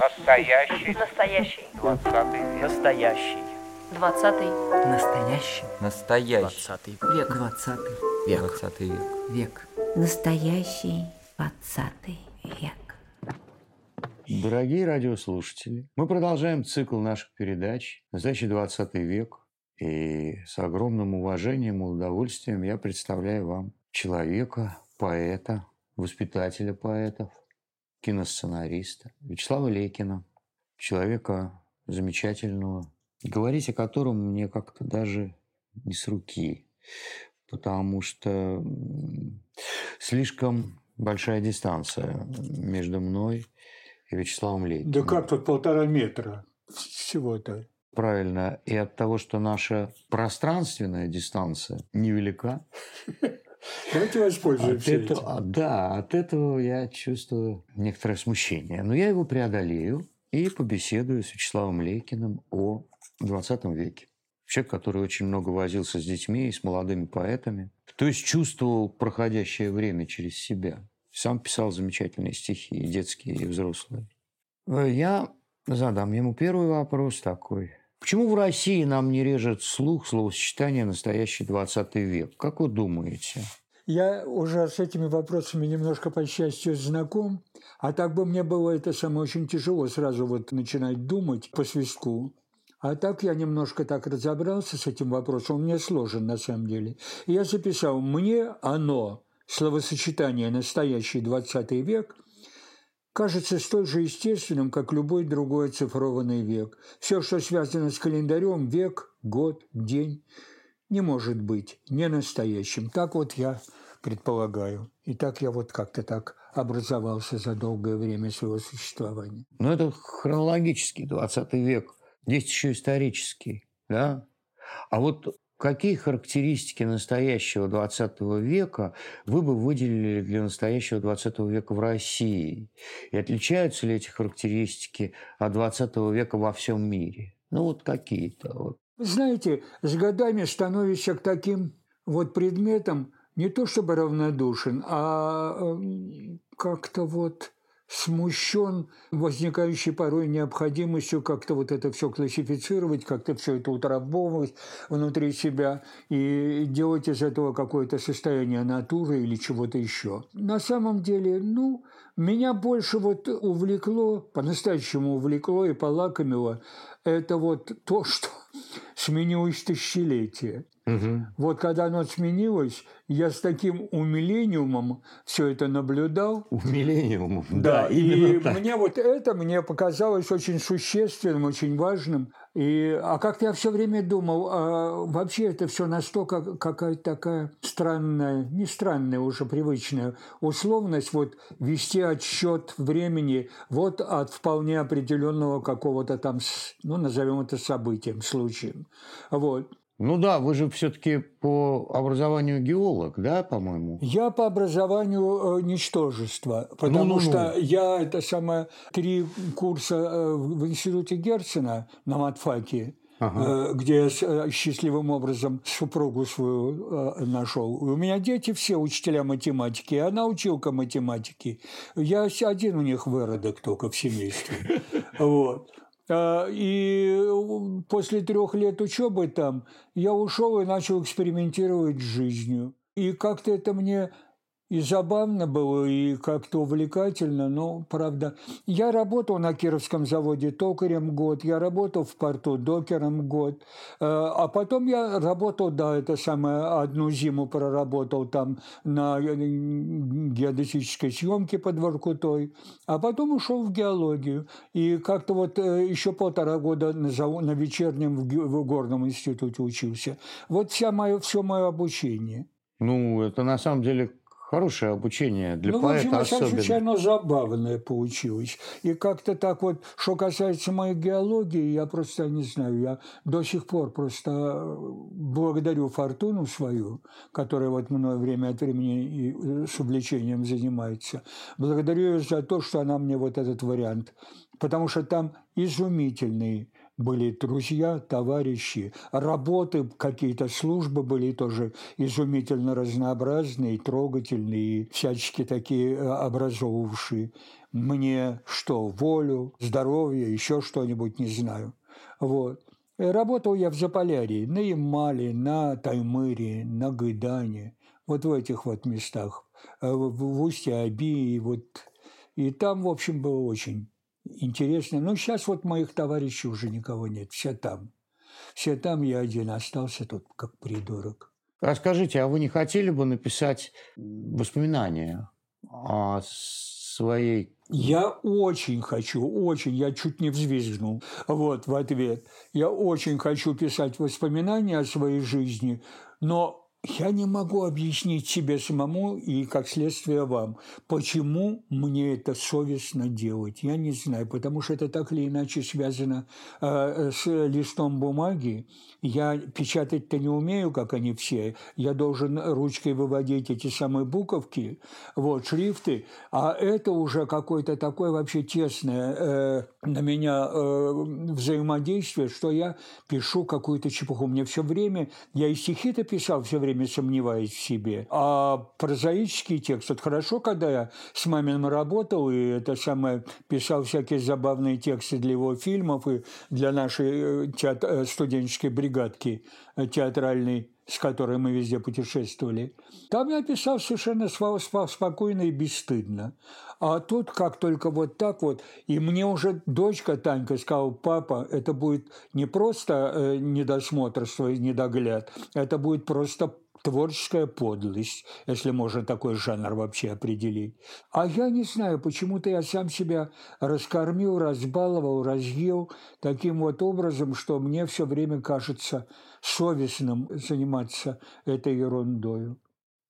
Настоящий. Настоящий. Двадцатый век. Настоящий. Двадцатый. Настоящий. Настоящий. Двадцатый век. Двадцатый. Век. Двадцатый век. Век. Настоящий двадцатый век. Дорогие радиослушатели, мы продолжаем цикл наших передач «Настоящий 20 век». И с огромным уважением и удовольствием я представляю вам человека, поэта, воспитателя поэтов, киносценариста Вячеслава Лекина, человека замечательного, говорить о котором мне как-то даже не с руки, потому что слишком большая дистанция между мной и Вячеславом Лекиным. Да как тут полтора метра всего-то? Правильно. И от того, что наша пространственная дистанция невелика, Давайте от воспользуемся этим. этого, а, да, от этого я чувствую некоторое смущение. Но я его преодолею и побеседую с Вячеславом Лекиным о 20 веке. Человек, который очень много возился с детьми и с молодыми поэтами. То есть чувствовал проходящее время через себя. Сам писал замечательные стихи, и детские, и взрослые. Э, Я задам ему первый вопрос такой. Почему в России нам не режет слух словосочетание «настоящий 20 век»? Как вы думаете? Я уже с этими вопросами немножко, по счастью, знаком. А так бы мне было это самое очень тяжело сразу вот начинать думать по свистку. А так я немножко так разобрался с этим вопросом. Он мне сложен на самом деле. Я записал «Мне оно» словосочетание «настоящий 20 век» кажется столь же естественным, как любой другой оцифрованный век. Все, что связано с календарем, век, год, день, не может быть не настоящим. Так вот я предполагаю. И так я вот как-то так образовался за долгое время своего существования. Ну, это хронологический 20 век. Есть еще исторический, да? А вот какие характеристики настоящего 20 века вы бы выделили для настоящего 20 века в России? И отличаются ли эти характеристики от 20 века во всем мире? Ну, вот какие-то. Вот. Вы Знаете, с годами становишься к таким вот предметам не то чтобы равнодушен, а эм, как-то вот смущен возникающей порой необходимостью как-то вот это все классифицировать, как-то все это утрамбовывать внутри себя и делать из этого какое-то состояние натуры или чего-то еще. На самом деле, ну, меня больше вот увлекло, по-настоящему увлекло и полакомило, это вот то, что сменилось тысячелетие. Вот когда оно сменилось, я с таким умилением все это наблюдал. Умилениум. Да, и именно так. мне вот это мне показалось очень существенным, очень важным. И, а как-то я все время думал, а вообще это все настолько какая-то такая странная, не странная уже привычная условность, вот вести отсчет времени вот от вполне определенного какого-то там, ну, назовем это событием, случаем. Вот. Ну да, вы же все-таки по образованию геолог, да, по-моему? Я по образованию э, ничтожество, потому Ну-ну-ну. что я это самое три курса э, в институте Герцена на матфаке, Ага. э, где я с- э, счастливым образом супругу свою э, нашел. У меня дети все учителя математики, она училка математики. Я один у них выродок только в семействе. Вот. А, И после трех лет учебы там я ушел и начал экспериментировать с жизнью. И как-то это мне и забавно было, и как-то увлекательно, но, правда, я работал на Кировском заводе токарем год, я работал в порту докером год, э, а потом я работал, да, это самое, одну зиму проработал там на э, геодезической съемке под Воркутой, а потом ушел в геологию. И как-то вот э, еще полтора года на, заво- на вечернем в, горном институте учился. Вот вся мое, все мое обучение. Ну, это на самом деле хорошее обучение для ну, в общем, поэта всяком случае, особенно. забавное получилось. И как-то так вот, что касается моей геологии, я просто не знаю, я до сих пор просто э, благодарю фортуну свою, которая вот мной время от времени и э, с увлечением занимается. Благодарю ее за то, что она мне вот этот вариант. Потому что там изумительные были друзья, товарищи, работы, какие-то службы были тоже изумительно разнообразные, трогательные, всячески такие э, образовывавшие мне что, волю, здоровье, еще что-нибудь, не знаю. Вот. И работал я в Заполярье, на Ямале, на Таймыре, на Гайдане, вот в этих вот местах, э, в Устье-Аби, и вот и там, в общем, было очень интересно. Но сейчас вот моих товарищей уже никого нет, все там. Все там, я один остался тут, как придурок. Расскажите, а вы не хотели бы написать воспоминания о своей... Я очень хочу, очень, я чуть не взвизгнул вот в ответ. Я очень хочу писать воспоминания о своей жизни, но я не могу объяснить себе самому и, как следствие, вам, почему мне это совестно делать. Я не знаю, потому что это так или иначе связано э, с листом бумаги. Я печатать-то не умею, как они все. Я должен ручкой выводить эти самые буковки, вот, шрифты. А это уже какое-то такое вообще тесное э, на меня э, взаимодействие, что я пишу какую-то чепуху. Мне все время, я и стихи-то писал все время, время сомневаясь в себе. А прозаический текст, вот хорошо, когда я с мамином работал, и это самое, писал всякие забавные тексты для его фильмов и для нашей э, театр, э, студенческой бригадки э, театральной, с которой мы везде путешествовали. Там я писал совершенно спокойно и бесстыдно. А тут как только вот так вот, и мне уже дочка Танька сказала, папа, это будет не просто недосмотр свой, недогляд, это будет просто творческая подлость, если можно такой жанр вообще определить. А я не знаю, почему-то я сам себя раскормил, разбаловал, разъел таким вот образом, что мне все время кажется совестным заниматься этой ерундой.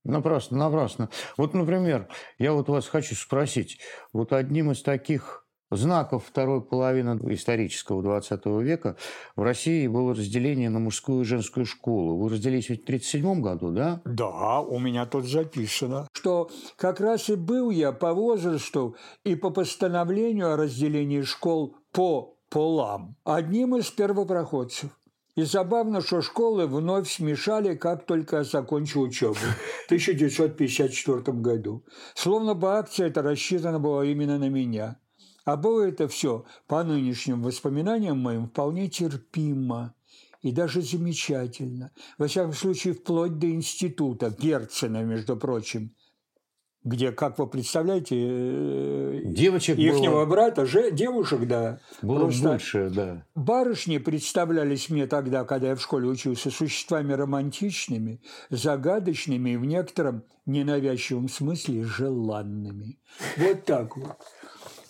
Напрасно, напрасно. Вот, например, я вот вас хочу спросить, вот одним из таких знаков второй половины исторического 20 века в России было разделение на мужскую и женскую школу. Вы разделились в 1937 году, да? Да, у меня тут записано, что как раз и был я по возрасту и по постановлению о разделении школ по полам одним из первопроходцев. И забавно, что школы вновь смешали, как только я закончил учебу в 1954 году. Словно бы акция эта рассчитана была именно на меня. А было это все, по нынешним воспоминаниям моим, вполне терпимо и даже замечательно. Во всяком случае, вплоть до института Герцена, между прочим, где, как вы представляете, э, девочек ихнего было... брата, же, девушек, да. Было просто больше, да. Барышни представлялись мне тогда, когда я в школе учился, существами романтичными, загадочными и в некотором ненавязчивом смысле желанными. Вот так вот.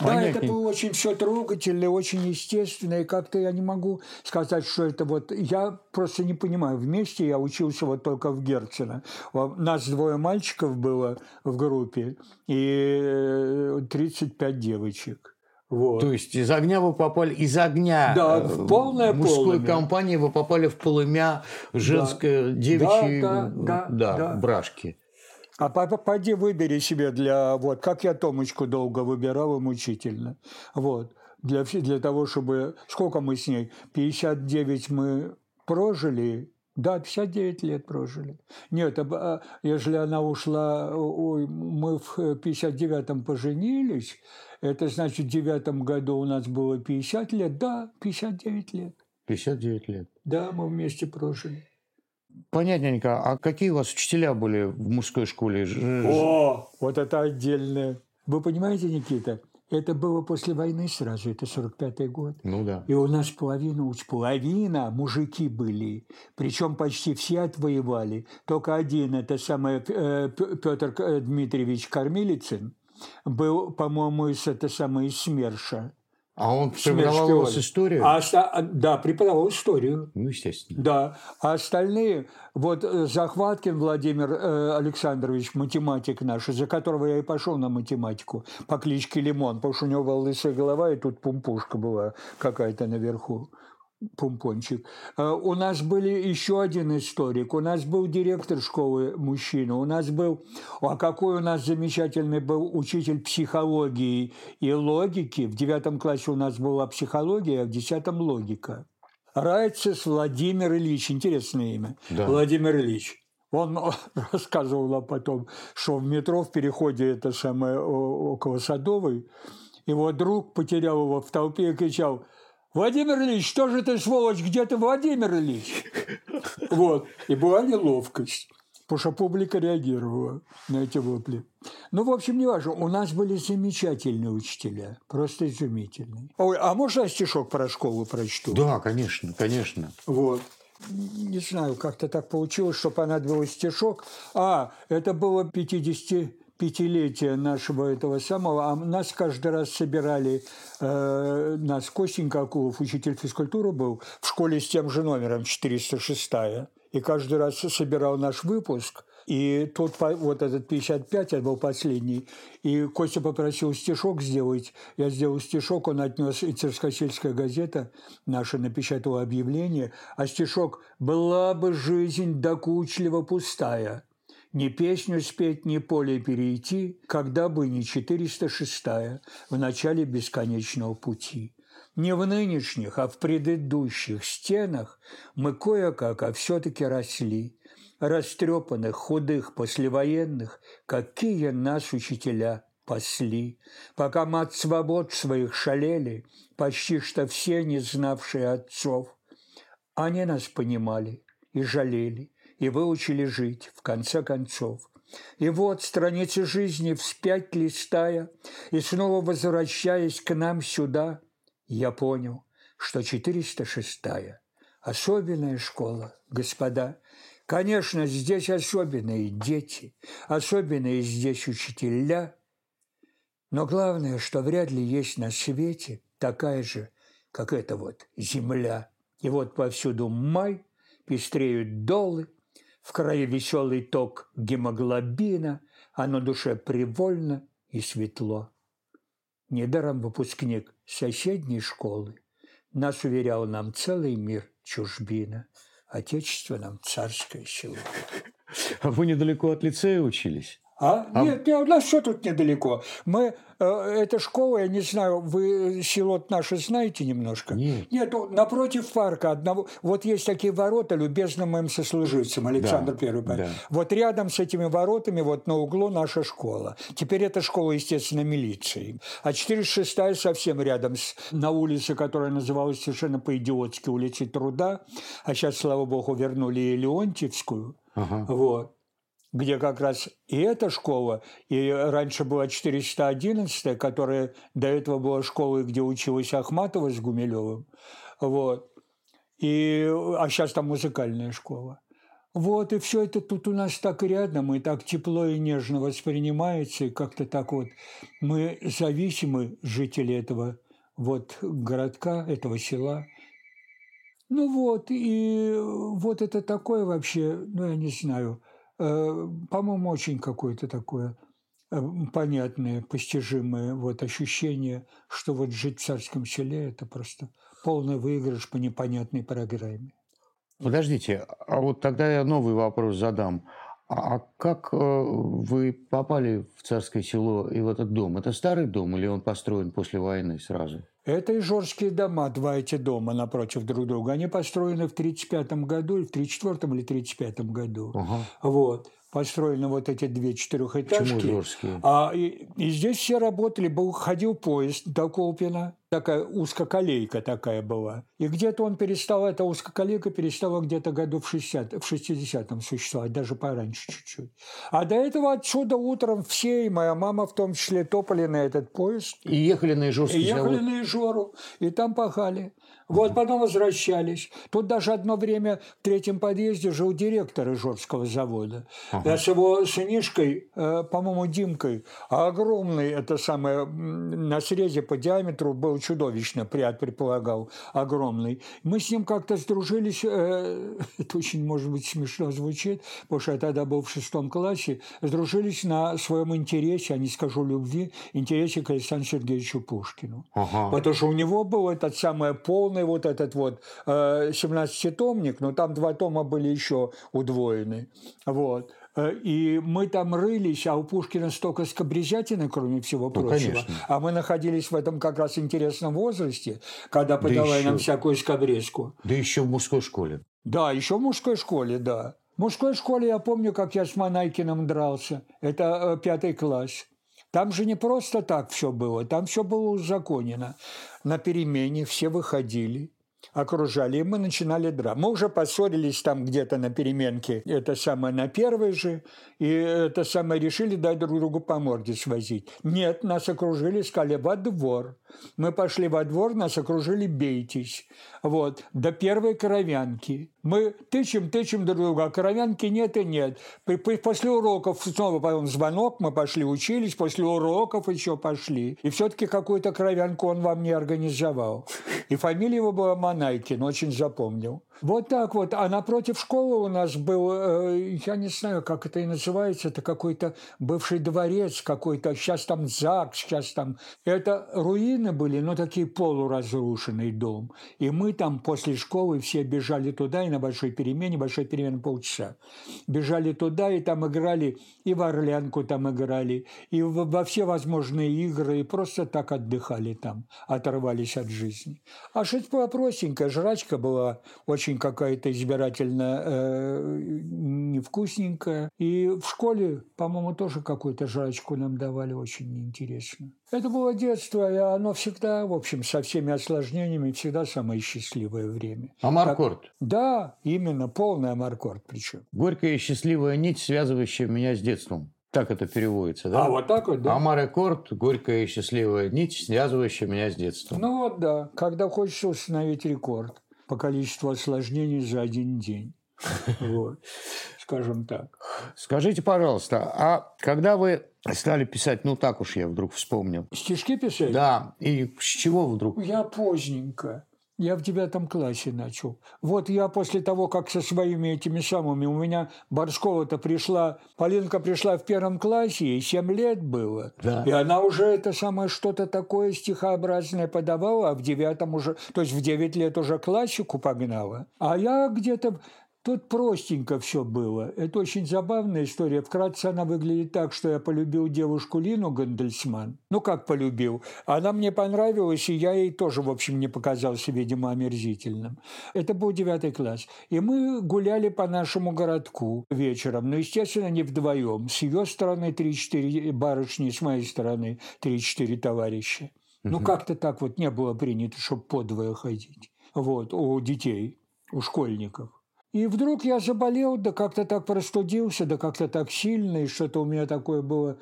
Да, это было очень все трогательно, очень естественно, и как-то я не могу сказать, что это вот... Я просто не понимаю. Вместе я учился вот только в Герцена. Нас двое мальчиков было в группе и 35 э, девочек. Вот. То есть из огня вы попали, из огня да, э, в полное мужской полымя. компании вы попали в полымя женской да. девичьей да, да, да, да, брашки. А поди выбери себе для... Вот, как я Томочку долго выбирал и мучительно. Вот. Для, для того, чтобы... Сколько мы с ней? 59 мы прожили, да, 59 лет прожили. Нет, а, если она ушла, ой, мы в 59-м поженились, это значит, в девятом году у нас было 50 лет, да, 59 лет. 59 лет. Да, мы вместе прожили. Понятненько. А какие у вас учителя были в мужской школе? О, вот это отдельное. Вы понимаете, Никита, это было после войны сразу, это 45-й год. Ну да. И у нас половина, половина мужики были. Причем почти все отвоевали. Только один, это самый э, Петр э, Дмитриевич Кормилицын, был, по-моему, из, это самое, из СМЕРШа. А он преподавал историю? А, да, преподавал историю. Ну, естественно. Да. А остальные, вот э, Захваткин Владимир э, Александрович, математик наш, из-за которого я и пошел на математику, по кличке Лимон, потому что у него была лысая голова, и тут пумпушка была какая-то наверху. Пумпончик. Э, у нас были еще один историк, у нас был директор школы мужчина, у нас был, а какой у нас замечательный был учитель психологии и логики. В девятом классе у нас была психология, а в десятом логика. Райцес Владимир Ильич, интересное имя. Да. Владимир Ильич. Он рассказывал нам потом, что в метро в переходе это самое около Садовой, его друг потерял его в толпе и кричал «Владимир Ильич, что же ты, сволочь, где ты, Владимир Ильич?» Вот. И была неловкость, потому что публика реагировала на эти вопли. Ну, в общем, не важно. У нас были замечательные учителя, просто изумительные. Ой, а можно я стишок про школу прочту? Да, конечно, конечно. Вот. Не знаю, как-то так получилось, что понадобилось стишок. А, это было 55-летие нашего этого самого, а нас каждый раз собирали, э, нас Костенька Акулов, учитель физкультуры был, в школе с тем же номером 406 и каждый раз собирал наш выпуск, и по- вот этот 55, это был последний, и Костя попросил стишок сделать. Я сделал стишок, он отнес, и Царскосельская газета наша напечатала объявление, а стишок «Была бы жизнь докучливо пустая». Ни песню спеть, ни поле перейти, когда бы не 406 в начале бесконечного пути. Не в нынешних, а в предыдущих стенах мы кое-как, а все-таки росли. Растрепанных, худых, послевоенных, какие нас учителя пасли. Пока мать свобод своих шалели, почти что все, не знавшие отцов, они нас понимали и жалели, и выучили жить, в конце концов. И вот страницы жизни вспять листая, и снова возвращаясь к нам сюда, я понял, что 406-я особенная школа, господа. Конечно, здесь особенные дети, особенные здесь учителя, но главное, что вряд ли есть на свете такая же, как эта вот земля. И вот повсюду май, пестреют долы, в крае веселый ток гемоглобина, а на душе привольно и светло. Недаром выпускник соседней школы нас уверял нам целый мир чужбина, отечество нам царское село. А вы недалеко от лицея учились? А? Нет, нет, у нас все тут недалеко. Мы, э, эта школа, я не знаю, вы село наше знаете немножко? Нет. Нет, ну, напротив парка одного. Вот есть такие ворота любезным моим сослуживцам, Александр Да, Первый. да. Вот рядом с этими воротами, вот на углу наша школа. Теперь эта школа, естественно, милиции. А 406 совсем рядом с, на улице, которая называлась совершенно по-идиотски улицей Труда. А сейчас, слава богу, вернули и Леонтьевскую. Ага. Вот где как раз и эта школа, и раньше была 411, которая до этого была школой, где училась Ахматова с Гумилевым, вот, и, а сейчас там музыкальная школа. Вот, и все это тут у нас так рядом, и так тепло и нежно воспринимается, и как-то так вот мы зависимы, жители этого вот городка, этого села. Ну вот, и вот это такое вообще, ну я не знаю, по-моему, очень какое-то такое э, понятное, постижимое вот ощущение, что вот жить в царском селе – это просто полный выигрыш по непонятной программе. Подождите, а вот тогда я новый вопрос задам. А как э, вы попали в царское село и в этот дом? Это старый дом или он построен после войны сразу? Это ижорские дома, два эти дома напротив друг друга. Они построены в 1935 году, или в 1934 или 1935 году. Ага. Вот. Построены вот эти две четырехэтажки. Почему ижорские? А, и, и здесь все работали, был, ходил поезд до Колпина, такая узкоколейка такая была. И где-то он перестал, эта узкоколейка перестала где-то году в 60 в 60-м существовать, даже пораньше чуть-чуть. А до этого отсюда утром все, и моя мама в том числе, топали на этот поезд. И ехали на И Ижорский ехали завод? на Ижору, и там пахали. Вот потом возвращались. Тут даже одно время в третьем подъезде жил директор Ижорского завода. Я с его сынишкой, э, по-моему, Димкой, а огромный, это самое, на срезе по диаметру был чудовищно, прият предполагал, огромный. Мы с ним как-то сдружились, э, это очень, может быть, смешно звучит, потому что я тогда был в шестом классе, сдружились на своем интересе, а не скажу любви, интересе к Александру Сергеевичу Пушкину. Ага. Потому что у него был этот самый полный вот этот вот э, 17-томник, но там два тома были еще удвоены. Вот. Э, И мы там рылись, а у Пушкина столько скобрезятины, кроме всего Ну, прочего. конечно. А мы находились в этом как раз интересном возрасте, когда подавали еще- нам всякую скобрезку. Да еще в мужской школе. Да, еще в мужской школе, да. В мужской школе я помню, как я с Манайкиным дрался. Это э, пятый класс. Там же не просто так все было, там все было узаконено. На перемене все выходили, окружали, и мы начинали драться. Мы уже поссорились там где-то на переменке, это самое на первой же, и это самое решили дать друг другу по морде свозить. Нет, нас окружили, сказали во двор. Мы пошли во двор, нас окружили «бейтесь». Вот, до первой коровянки. Мы тычем, тычем друг друга, а коровянки нет и нет. После уроков снова потом звонок, мы пошли учились, после уроков еще пошли. И все-таки какую-то коровянку он вам не организовал. И фамилия его была Манайкин, очень запомнил. Вот так вот. А напротив школы у нас был, э, я не знаю, как это и называется, это какой-то бывший дворец какой-то, сейчас там ЗАГС, сейчас там... Это руины были, но такие полуразрушенный дом. И мы там после школы все бежали туда, и на большой перемене, большой перемене полчаса, бежали туда, и там играли, и в Орлянку там играли, и во все возможные игры, и просто так отдыхали там, оторвались от жизни. А жить была простенькая, жрачка была очень какая-то избирательно э, невкусненькая. И в школе, по-моему, тоже какую-то жрачку нам давали очень неинтересно. Это было детство, и оно всегда, в общем, со всеми осложнениями, всегда самое счастливое время. Амаркорд. Да, именно, полный амаркорд причем. Горькая и счастливая нить, связывающая меня с детством. Так это переводится, да? А вот так вот, да? Амар Эккорд, горькая и счастливая нить, связывающая меня с детством. Ну вот да, когда хочется установить рекорд по количеству осложнений за один день. Вот, скажем так. Скажите, пожалуйста, а когда вы стали писать, ну так уж я вдруг вспомнил, Стишки писать? да, и с чего вдруг? Я поздненько. Я в девятом классе начал. Вот я после того, как со своими этими самыми... У меня Борскова-то пришла... Полинка пришла в первом классе, ей 7 лет было. Да. И она уже это самое что-то такое стихообразное подавала, а в девятом уже... То есть в 9 лет уже классику погнала. А я где-то... Тут простенько все было. Это очень забавная история. Вкратце она выглядит так, что я полюбил девушку Лину Гандельсман. Ну, как полюбил? Она мне понравилась, и я ей тоже, в общем, не показался, видимо, омерзительным. Это был девятый класс. И мы гуляли по нашему городку вечером. Но, естественно, не вдвоем. С ее стороны 3-4 барышни, с моей стороны 3-4 товарища. Ну, как-то так вот не было принято, чтобы подвое ходить. Вот, у детей, у школьников. И вдруг я заболел, да как-то так простудился, да как-то так сильно, и что-то у меня такое было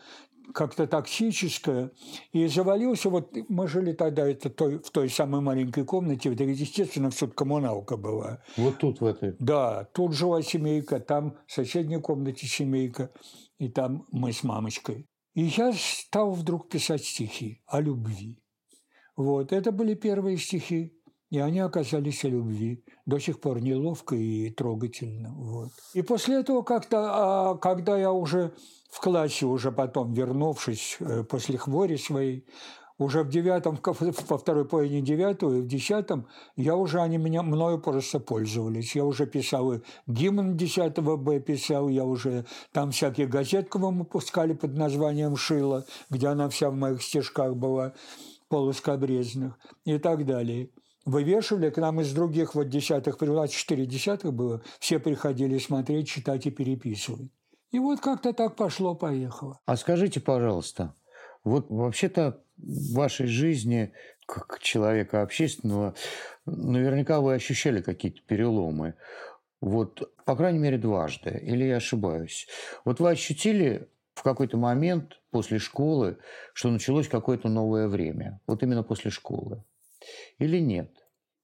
как-то токсическое. И завалился, вот мы жили тогда это той, в той самой маленькой комнате, да, естественно, все коммуналка была. Вот тут в этой. Да, тут жила семейка, там в соседней комнате семейка, и там мы с мамочкой. И я стал вдруг писать стихи о любви. Вот, это были первые стихи, и они оказались о любви. До сих пор неловко и трогательно. Вот. И после этого как-то, а, когда я уже в классе, уже потом вернувшись э, после хвори своей, уже в девятом, во второй половине девятого и в десятом, я уже, они меня, мною просто пользовались. Я уже писал и гимн 10 Б писал, я уже там всякие газетки мы выпускали под названием «Шила», где она вся в моих стишках была, полускобрезных и так далее. Вывешивали к нам из других вот десятых, у четыре десятых было, все приходили смотреть, читать и переписывать. И вот как-то так пошло-поехало. А скажите, пожалуйста, вот вообще-то в вашей жизни, как человека общественного, наверняка вы ощущали какие-то переломы. Вот, по крайней мере, дважды. Или я ошибаюсь? Вот вы ощутили в какой-то момент после школы, что началось какое-то новое время? Вот именно после школы? Или нет?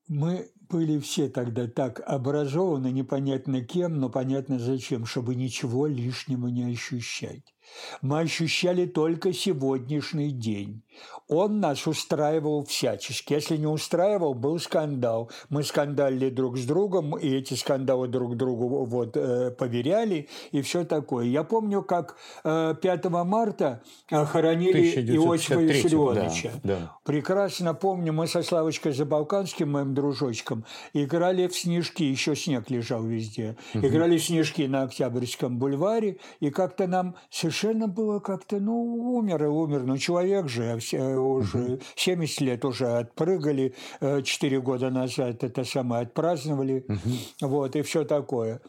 Мы были все тогда так образованы, непонятно кем, но понятно зачем, чтобы ничего лишнего не ощущать. Мы ощущали только сегодняшний день. Он нас устраивал всячески. Если не устраивал, был скандал. Мы скандалили друг с другом, и эти скандалы друг другу вот, э, поверяли, и все такое. Я помню, как э, 5 марта э, хоронили Иосифа 1953, Виссарионовича. да, да. Прекрасно помню, мы со Славочкой Забалканским, моим дружочком, играли в снежки, еще снег лежал везде. Играли в снежки на Октябрьском бульваре, и как-то нам совершенно было как-то, ну, умер и умер, ну, человек же, а все уже 70 лет уже отпрыгали, 4 года назад это самое отпраздновали, вот, и все такое.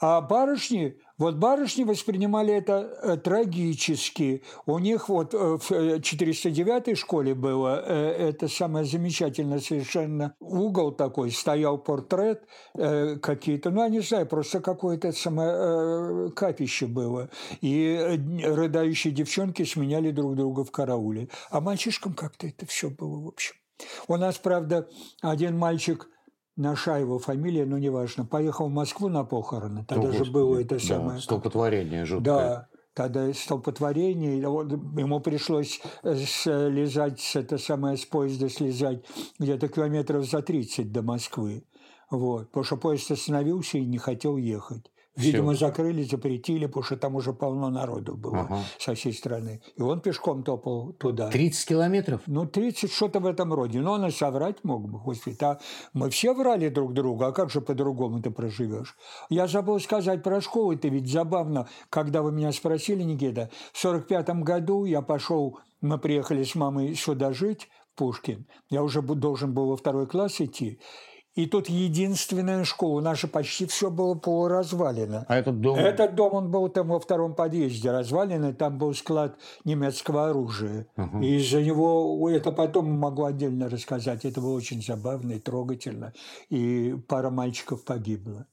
А барышни, вот барышни воспринимали это э, трагически. У них вот э, в 409-й школе было э, это самое замечательное совершенно угол такой, стоял портрет э, какие-то, ну, я не знаю, просто какое-то самое э, капище было. И э, рыдающие девчонки сменяли друг друга в карауле. А мальчишкам как-то это все было, в общем. У нас, правда, один мальчик – Наша его фамилия, но неважно, поехал в Москву на похороны. Тогда О, же Господи, было это да, самое... Столпотворение жуткое. Да, тогда столпотворение, ему пришлось э, слезать, с- это самое, с поезда слезать где-то километров за 30 до Москвы. Вот, потому что поезд остановился и не хотел ехать. Видимо, закрыли, запретили, потому что там уже полно народу было Ага. со всей страны. И он пешком топал туда. 30 километров? Ну, 30, что-то в этом роде. Но он и соврать мог бы, господи. А мы все врали друг другу, а как же по-другому ты проживешь? Я забыл сказать про школу, это ведь забавно. Когда вы меня спросили, Никита, в 45 году я пошел, мы приехали с мамой сюда жить, Пушкин. Я уже должен был во второй класс идти. И тут единственная школа. У нас же почти все было полуразвалено. А этот дом... Этот дом, он был там во втором подъезде разваленный, там был склад немецкого оружия. И из-за него, это потом могу отдельно рассказать, это было очень забавно и трогательно. И пара мальчиков погибла,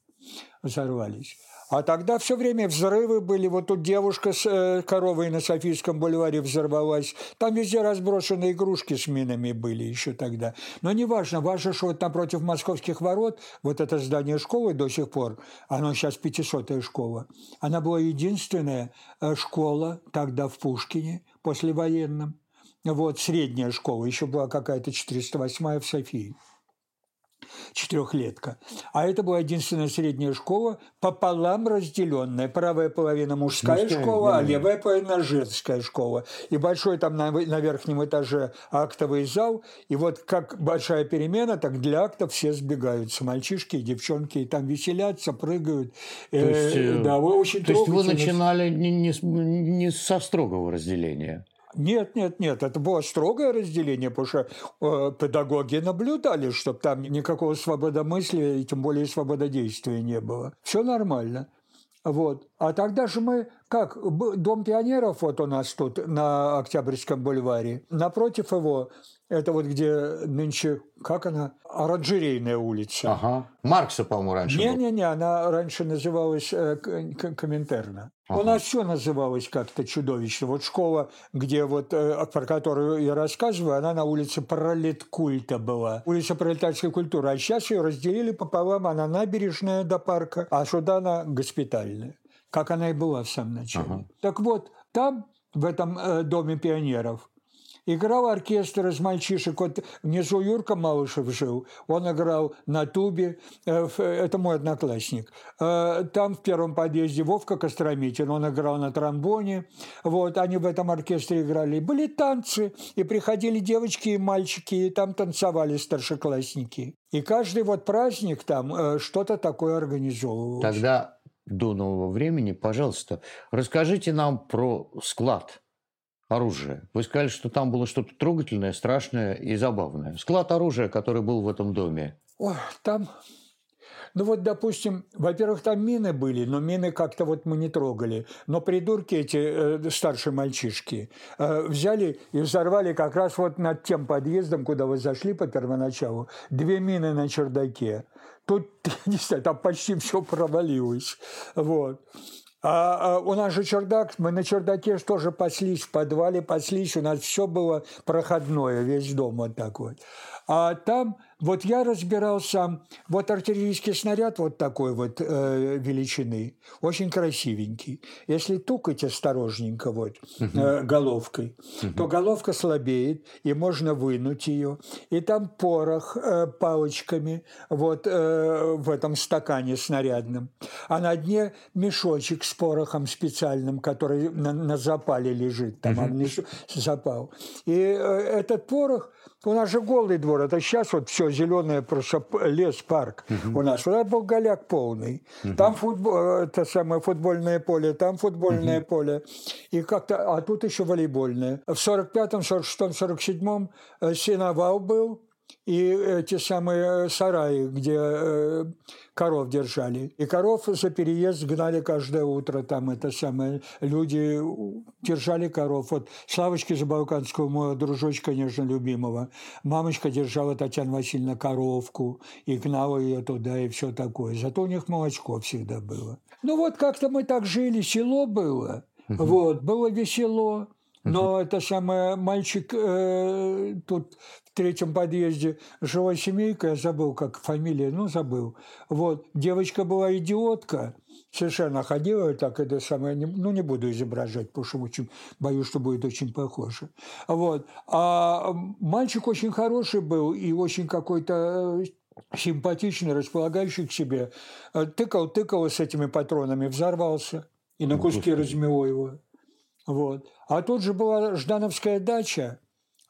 взорвались. А тогда все время взрывы были. Вот тут девушка с э, коровой на Софийском бульваре взорвалась. Там везде разброшены игрушки с минами были еще тогда. Но неважно, важно, что вот напротив московских ворот, вот это здание школы до сих пор, оно сейчас 500-я школа, она была единственная э, школа тогда в Пушкине, послевоенном. Вот, средняя школа, еще была какая-то 408-я в Софии четырехлетка. А это была единственная средняя школа, пополам разделенная. Правая половина мужская Мужская, школа, да. а левая половина женская школа. И большой там на, на верхнем этаже актовый зал. И вот как большая перемена, так для актов все сбегаются. Мальчишки и девчонки. И там веселятся, прыгают. То есть, э, да, вы очень То есть вы начинали не, не не со строгого разделения? Нет, нет, нет, это было строгое разделение, потому что э, педагоги наблюдали, чтобы там никакого свободомыслия и тем более свобододействия не было. Все нормально. Вот. А тогда же мы, как, Дом пионеров вот у нас тут на Октябрьском бульваре, напротив его, это вот где нынче, как она, Оранжерейная улица. Ага. Маркса, по-моему, раньше. Не-не-не, она раньше называлась э, Коминтерна. У Ага. нас все называлось как-то чудовищно. Вот школа, где вот, э, про которую я рассказываю, она на улице Пролеткульта была. Улица пролетарской культуры. А сейчас ее разделили пополам. Она набережная до парка, а сюда она госпитальная. Как она и была в самом начале. Ага. Так вот, там, в этом э, доме пионеров, Играл оркестр из мальчишек. Вот внизу Юрка Малышев жил. Он играл на тубе. Э, Это мой одноклассник. Э, Там в первом подъезде Вовка Костромитин. Он играл на тромбоне. Вот, они в этом оркестре играли. Были танцы. И приходили девочки и мальчики. И там танцевали старшеклассники. И каждый вот праздник там э, что-то такое организовывал. Тогда до нового времени, пожалуйста, расскажите нам про склад оружия. Вы сказали, что там было что-то трогательное, страшное и забавное. Склад оружия, который был в этом доме. Ой, там, ну вот, допустим, во-первых, там мины были, но мины как-то вот мы не трогали. Но придурки эти, э, старшие мальчишки, э, взяли и взорвали как раз вот над тем подъездом, куда вы зашли по первоначалу, две мины на чердаке. Тут, не знаю, там почти все провалилось. Вот. А, а у нас же чердак, мы на чердаке тоже паслись, в подвале паслись, у нас все было проходное, весь дом вот так вот. А там Вот я разбирал сам, вот артиллерийский снаряд вот такой вот э, величины, очень красивенький. Если тукать осторожненько вот э, головкой, то головка слабеет, и можно вынуть ее. И там порох э, палочками вот э, в этом стакане снарядном. А на дне мешочек с порохом специальным, который на, на запале лежит, там а внизу запал. И э, этот порох, у нас же голый двор, это сейчас вот все зеленое, просто лес, парк у нас. Вот это был голяк полный. Там футбол, это самое футбольное поле, там футбольное поле. И как-то, а тут еще волейбольное. В 45-м, 46-м, 47-м э, сеновал был, и эти самые сараи, где э, коров держали. И коров за переезд гнали каждое утро. Там это самое. Люди держали коров. Вот Славочки Забалканского, моего дружочка, конечно, любимого. Мамочка держала Татьяна Васильевна коровку и гнала ее туда и все такое. Зато у них молочко всегда было. Ну вот как-то мы так жили, село было. Вот, было весело. Но это самое, мальчик э, тут третьем подъезде жила семейка, я забыл, как фамилия, ну, забыл. Вот, девочка была идиотка, совершенно ходила так, это самое, ну, не буду изображать, потому что очень боюсь, что будет очень похоже. Вот. А мальчик очень хороший был и очень какой-то э, симпатичный, располагающий к себе. Э, Тыкал, тыкал с этими патронами, взорвался и на куски размело его. Вот. А тут же была Ждановская дача.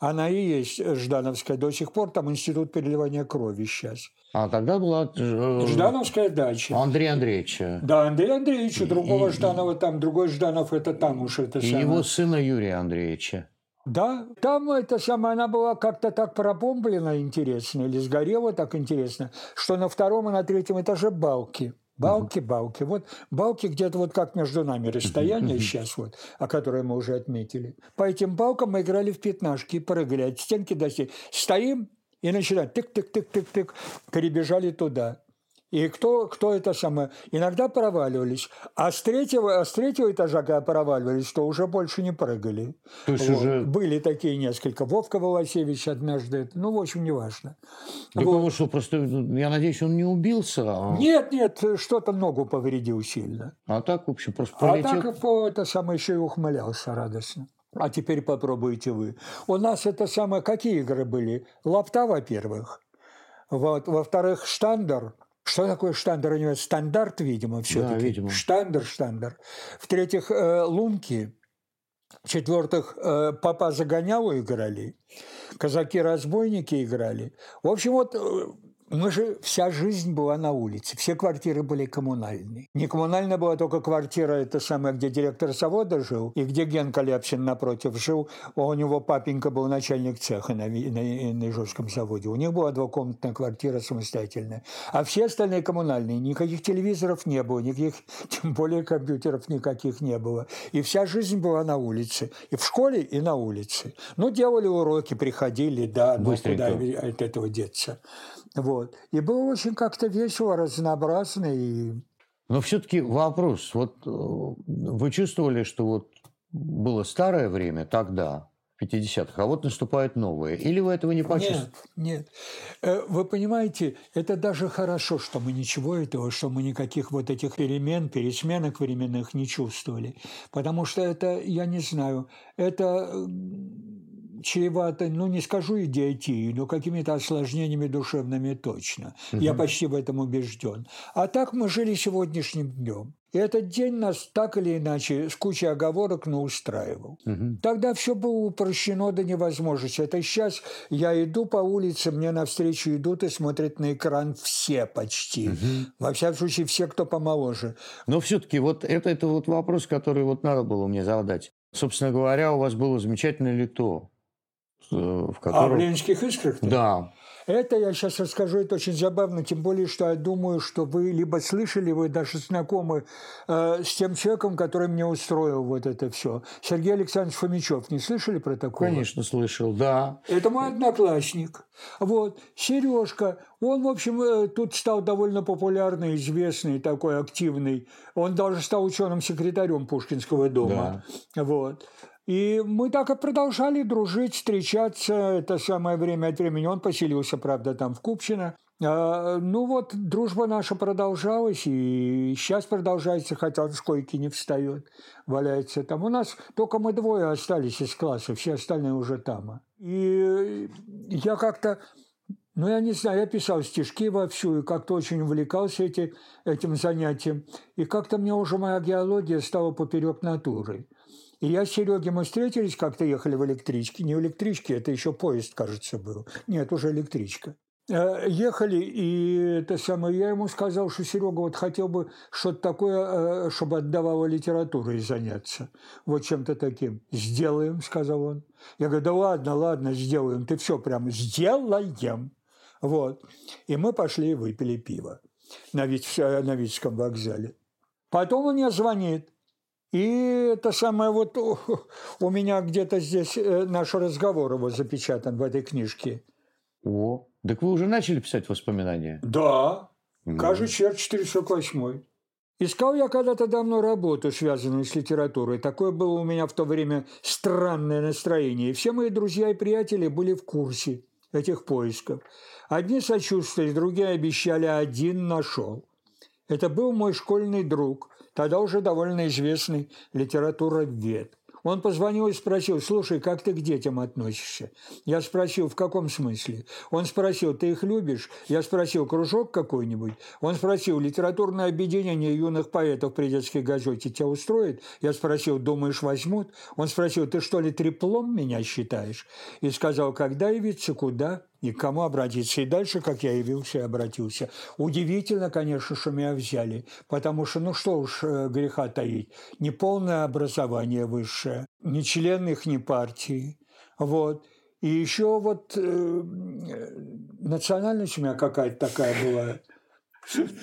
Она и есть Ждановская до сих пор. Там институт переливания крови сейчас. А тогда была э, Ждановская дача. Андрей Андреевича Да, Андрей Андреевич, у другого и- Жданова там, другой Жданов это там уж это и самое. его сына Юрия Андреевича. Да, там это самое, она была как-то так пробомблена интересно, или сгорела так интересно, что на втором и на третьем этаже балки. Балки, балки. Вот балки где-то вот как между нами расстояние сейчас вот, о которое мы уже отметили. По этим балкам мы играли в пятнашки, прыгали от стенки до стенки. Стоим и начинаем тык-тык-тык-тык-тык, перебежали туда. И кто, кто это самое? Иногда проваливались. А с, третьего, а с третьего этажа, когда проваливались, то уже больше не прыгали. То есть Вот. уже Были такие несколько. Вовка Волосевич однажды. Ну, в общем, неважно. Для Вот. того, что просто, я надеюсь, он не убился, а, Нет, нет, что-то ногу повредил сильно. а так, в общем, просто А полетел. так по- это самое еще и ухмылялся радостно. А теперь попробуйте вы. У нас это самое... Какие игры были? Лапта, во-первых. Вот. Во-вторых, штандер. Что такое штандер? У него стандарт, видимо, все-таки. видимо. Штандер, штандер. В-третьих, э, лунки. В-четвертых, э, папа загонялу играли. Казаки-разбойники играли. В общем, вот э, мы же, вся жизнь была на улице, все квартиры были коммунальные. Не коммунальная была только квартира, это самое, где директор завода жил, и где Генка Ляпсин напротив жил. А У него папенька был начальник цеха на, на, на Ижевском заводе. У них была двухкомнатная квартира самостоятельная. А все остальные коммунальные. Никаких телевизоров не было, никаких, тем более компьютеров никаких не было. И вся жизнь была на улице. И в школе, и на улице. Ну, делали уроки, приходили, да, но Быстренько. куда от этого деться. Вот. И было очень как-то весело, разнообразно. И... Но все-таки вопрос. Вот э, вы чувствовали, что вот было старое время тогда, в 50-х, а вот наступает новое? Или вы этого не почувствовали? Нет, нет. Э, Вы понимаете, это даже хорошо, что мы ничего этого, что мы никаких вот этих перемен, пересменок временных не чувствовали. Потому что это, я не знаю, это чревато, ну не скажу идиотией, но какими-то осложнениями душевными точно. Я почти в этом убежден. А так мы жили сегодняшним днем. И этот день нас так или иначе с кучей оговорок, но устраивал. Мгм. Тогда все было упрощено до невозможности. Это сейчас я иду по улице, мне навстречу идут и смотрят на экран все почти. Во всяком случае, все, кто помоложе. Но все-таки вот это, это вот вопрос, который вот надо было мне задать. Собственно говоря, у вас было замечательное лито, э, в А в котором... ленинских искрах Да, Это я сейчас расскажу, это очень забавно, тем более, что я думаю, что вы либо слышали, вы даже знакомы э, с тем человеком, который мне устроил вот это все. Сергей Александрович Фомичев, не слышали про такого? конечно, слышал, да. Это мой одноклассник. Вот. Сережка, он, в общем, э, тут стал довольно популярный, известный, такой активный. Он даже стал ученым секретарем Пушкинского дома. Вот. И мы так и продолжали дружить, встречаться. Это самое время от времени. Он поселился, правда, там в Купчино. А, ну вот, дружба наша продолжалась, и сейчас продолжается, хотя он с койки не встает, валяется там. У нас только мы двое остались из класса, все остальные уже там. И я как-то ну, я не знаю, я писал стишки вовсю и как-то очень увлекался эти, этим занятием. И как-то мне уже моя геология стала поперек натуры. И я с Серегой мы встретились, как-то ехали в электричке. Не в электричке, это еще поезд, кажется, был. Нет, уже электричка. Э, ехали, и это самое, я ему сказал, что Серега вот хотел бы что-то такое, э, чтобы отдавала литературой заняться. Вот чем-то таким. «Сделаем», – сказал он. Я говорю, да ладно, ладно, сделаем. Ты все прям сделаем. Вот. И мы пошли и выпили пиво на, Вит, на Витском вокзале. Потом он мне звонит. И это самое вот у меня где-то здесь э, наш разговор его запечатан в этой книжке. О, так вы уже начали писать воспоминания? Да, mm. кажется, черт 448. Искал я когда-то давно работу, связанную с литературой. Такое было у меня в то время странное настроение. И все мои друзья и приятели были в курсе этих поисков. Одни сочувствовали, другие обещали, а один нашел. Это был мой школьный друг, тогда уже довольно известный литературовед. Он позвонил и спросил, слушай, как ты к детям относишься? Я спросил, в каком смысле? Он спросил, ты их любишь? Я спросил, кружок какой-нибудь? Он спросил, литературное объединение юных поэтов при детской газете тебя устроит? Я спросил, думаешь, возьмут? Он спросил, ты что ли треплом меня считаешь? И сказал, когда явиться, куда? И к кому обратиться. И дальше, как я явился и обратился. Удивительно, конечно, что меня взяли, потому что, ну что уж э, греха таить, не полное образование высшее, не член их, ни партии. Вот. И еще вот э, национальность у меня какая-то такая была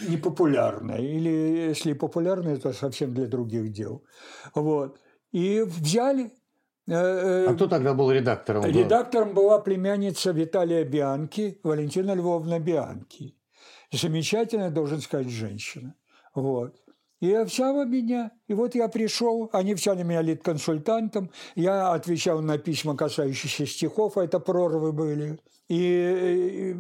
непопулярная. Или если популярная, то совсем для других дел. Вот. И взяли, а кто тогда был редактором? Редактором была племянница Виталия Бианки, Валентина Львовна Бианки. Замечательная, должен сказать, женщина. Вот. И взяла меня. И вот я пришел, они взяли меня лид-консультантом, я отвечал на письма, касающиеся стихов, а это прорвы были. И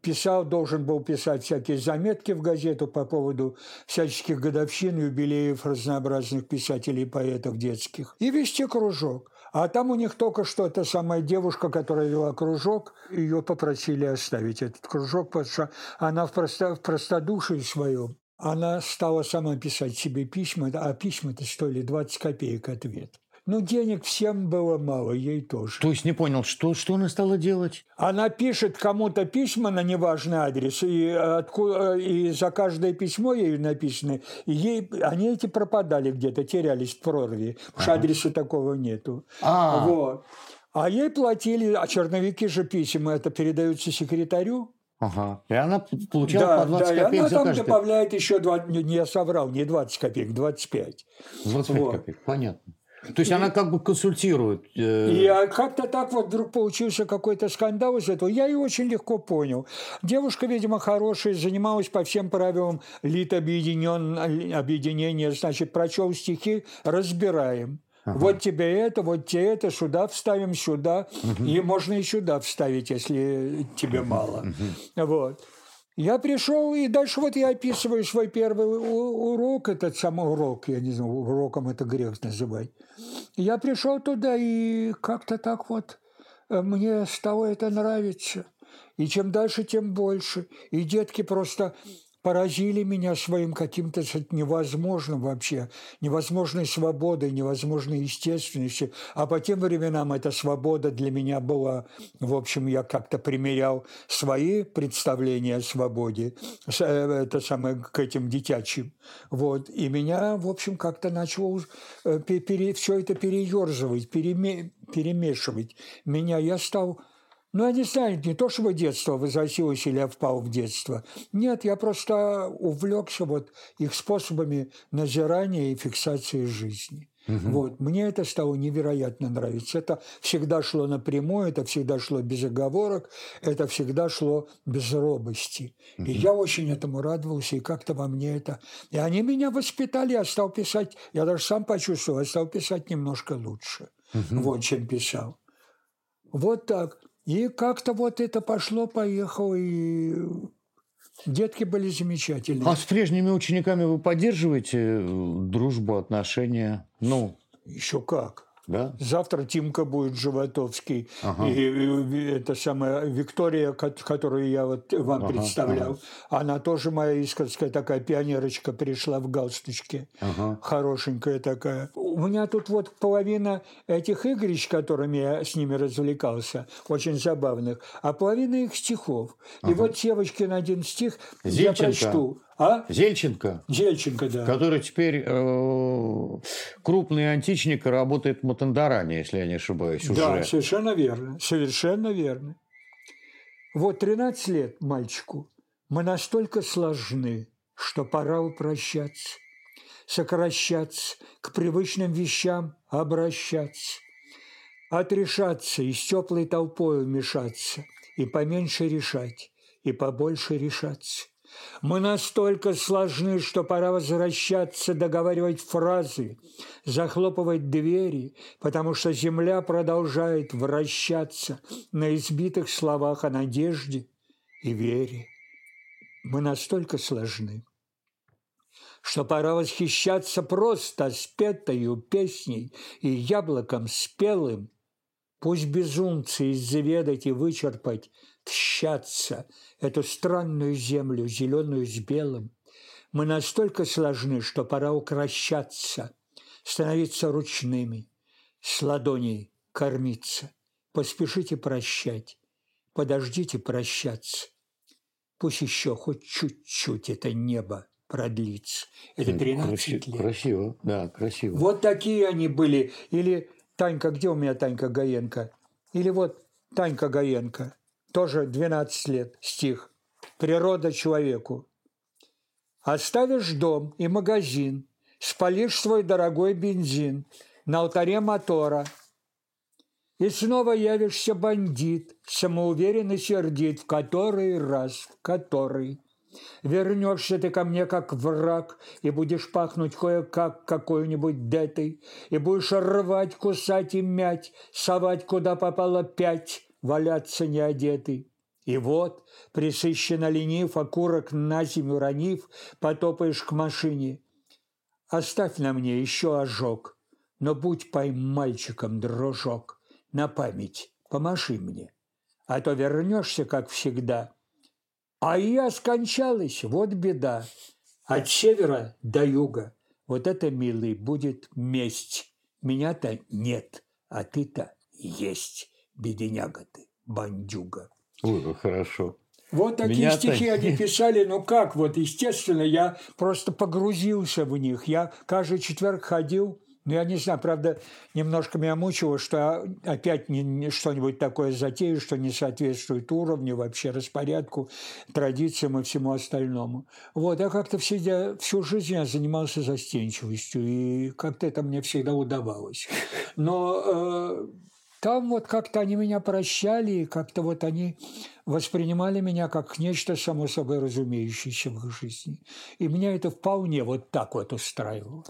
писал, должен был писать всякие заметки в газету по поводу всяческих годовщин, юбилеев разнообразных писателей и поэтов детских. И вести кружок. А там у них только что эта самая девушка, которая вела кружок, ее попросили оставить этот кружок, потому что она в, просто, в простодушии своем, она стала сама писать себе письма, а письма-то стоили 20 копеек ответ. Ну, денег всем было мало, ей тоже. То есть не понял, что, что она стала делать? Она пишет кому-то письма на неважный адрес, и, откуда, и за каждое письмо ей написано, ей, они эти пропадали где-то, терялись в прорве, потому что адреса такого нету. А. Вот. А ей платили, а черновики же писем, это передаются секретарю, Ага. И она получала да, по 20 да, копеек и она за там каждый. добавляет еще, 2, не, не я соврал, не 20 копеек, 25. 25 вот. копеек, понятно. То есть и, она как бы консультирует. Э... И а как-то так вот вдруг получился какой-то скандал из этого. Я ее очень легко понял. Девушка, видимо, хорошая, занималась по всем правилам лит объединен, объединения. Значит, прочел стихи, разбираем. Ага. Вот тебе это, вот тебе это, сюда вставим, сюда. Угу. И можно и сюда вставить, если тебе мало. Угу. Вот. Я пришел, и дальше вот я описываю свой первый урок, этот самый урок, я не знаю, уроком это грех называть. Я пришел туда, и как-то так вот э, мне стало это нравиться. И чем дальше, тем больше. И детки просто поразили меня своим каким-то невозможным вообще, невозможной свободой, невозможной естественностью. А по тем временам эта свобода для меня была, в общем, я как-то примерял свои представления о свободе, э, это самое, к этим детячим. Вот. И меня, в общем, как-то начало э, пере, все это переерзывать, переме, перемешивать. Меня я стал ну, я не знаю, не то чтобы детство возвратилось или я впал в детство. Нет, я просто увлекся вот их способами назирания и фиксации жизни. Угу. Вот. Мне это стало невероятно нравиться. Это всегда шло напрямую, это всегда шло без оговорок, это всегда шло без робости. Угу. И я очень этому радовался, и как-то во мне это... И они меня воспитали, я стал писать, я даже сам почувствовал, я стал писать немножко лучше. Вот чем писал. Вот так. И как-то вот это пошло-поехало, и детки были замечательные. А с прежними учениками вы поддерживаете э, дружбу, отношения? Ну, Еще как. Да? Завтра Тимка будет Животовский. Ага. И, и это самая Виктория, ко- которую я вот вам Ага, представлял, она тоже моя искорская такая пионерочка пришла в галстучке. Ага. Хорошенькая такая. У меня тут вот половина этих игрищ, которыми я с ними развлекался, очень забавных, а половина их стихов. И вот Севочкин один стих я Зинченко. прочту. А? Зельченко, Зельченко, да. который теперь э, крупный античник и работает в Матандаране, если я не ошибаюсь, уже. Да, совершенно верно. Совершенно верно. Вот 13 лет мальчику. Мы настолько сложны, что пора упрощаться, сокращаться, к привычным вещам обращаться, отрешаться и с теплой толпой мешаться, и поменьше решать, и побольше решаться. Мы настолько сложны, что пора возвращаться, договаривать фразы, захлопывать двери, потому что земля продолжает вращаться на избитых словах о надежде и вере. Мы настолько сложны, что пора восхищаться просто спетою песней и яблоком спелым. Пусть безумцы изведать и вычерпать, тщаться эту странную землю, зеленую с белым. Мы настолько сложны, что пора укращаться, становиться ручными, с ладоней кормиться. Поспешите прощать, подождите прощаться. Пусть еще хоть чуть-чуть это небо продлится. Это 13 Краси- лет. Красиво, да, красиво. Вот такие они были. Или Танька, где у меня Танька Гаенко? Или вот Танька Гаенко, тоже 12 лет, стих. Природа человеку. Оставишь дом и магазин, спалишь свой дорогой бензин на алтаре мотора, и снова явишься бандит, самоуверенный сердит, в который раз, в который. Вернешься ты ко мне как враг, и будешь пахнуть кое-как какой-нибудь детой, и будешь рвать, кусать и мять, совать, куда попало пять, валяться неодетый. И вот, присыщенно ленив, окурок на землю ронив, потопаешь к машине. Оставь на мне еще ожог, но будь поймальчиком, дружок, на память помаши мне, а то вернешься, как всегда, а я скончалась, вот беда. От севера до юга. Вот это, милый, будет месть. Меня-то нет, а ты-то есть, бедняга ты, бандюга. Ой, как хорошо. Вот такие Меня-то стихи они писали, ну как, вот естественно, я просто погрузился в них. Я каждый четверг ходил, ну я не знаю, правда, немножко меня мучило, что опять не, не что-нибудь такое затею, что не соответствует уровню, вообще распорядку, традициям и всему остальному. Вот, я как-то всегда, всю жизнь я занимался застенчивостью, и как-то это мне всегда удавалось. Но э, там вот как-то они меня прощали, и как-то вот они воспринимали меня как нечто само собой разумеющееся в их жизни. И меня это вполне вот так вот устраивало.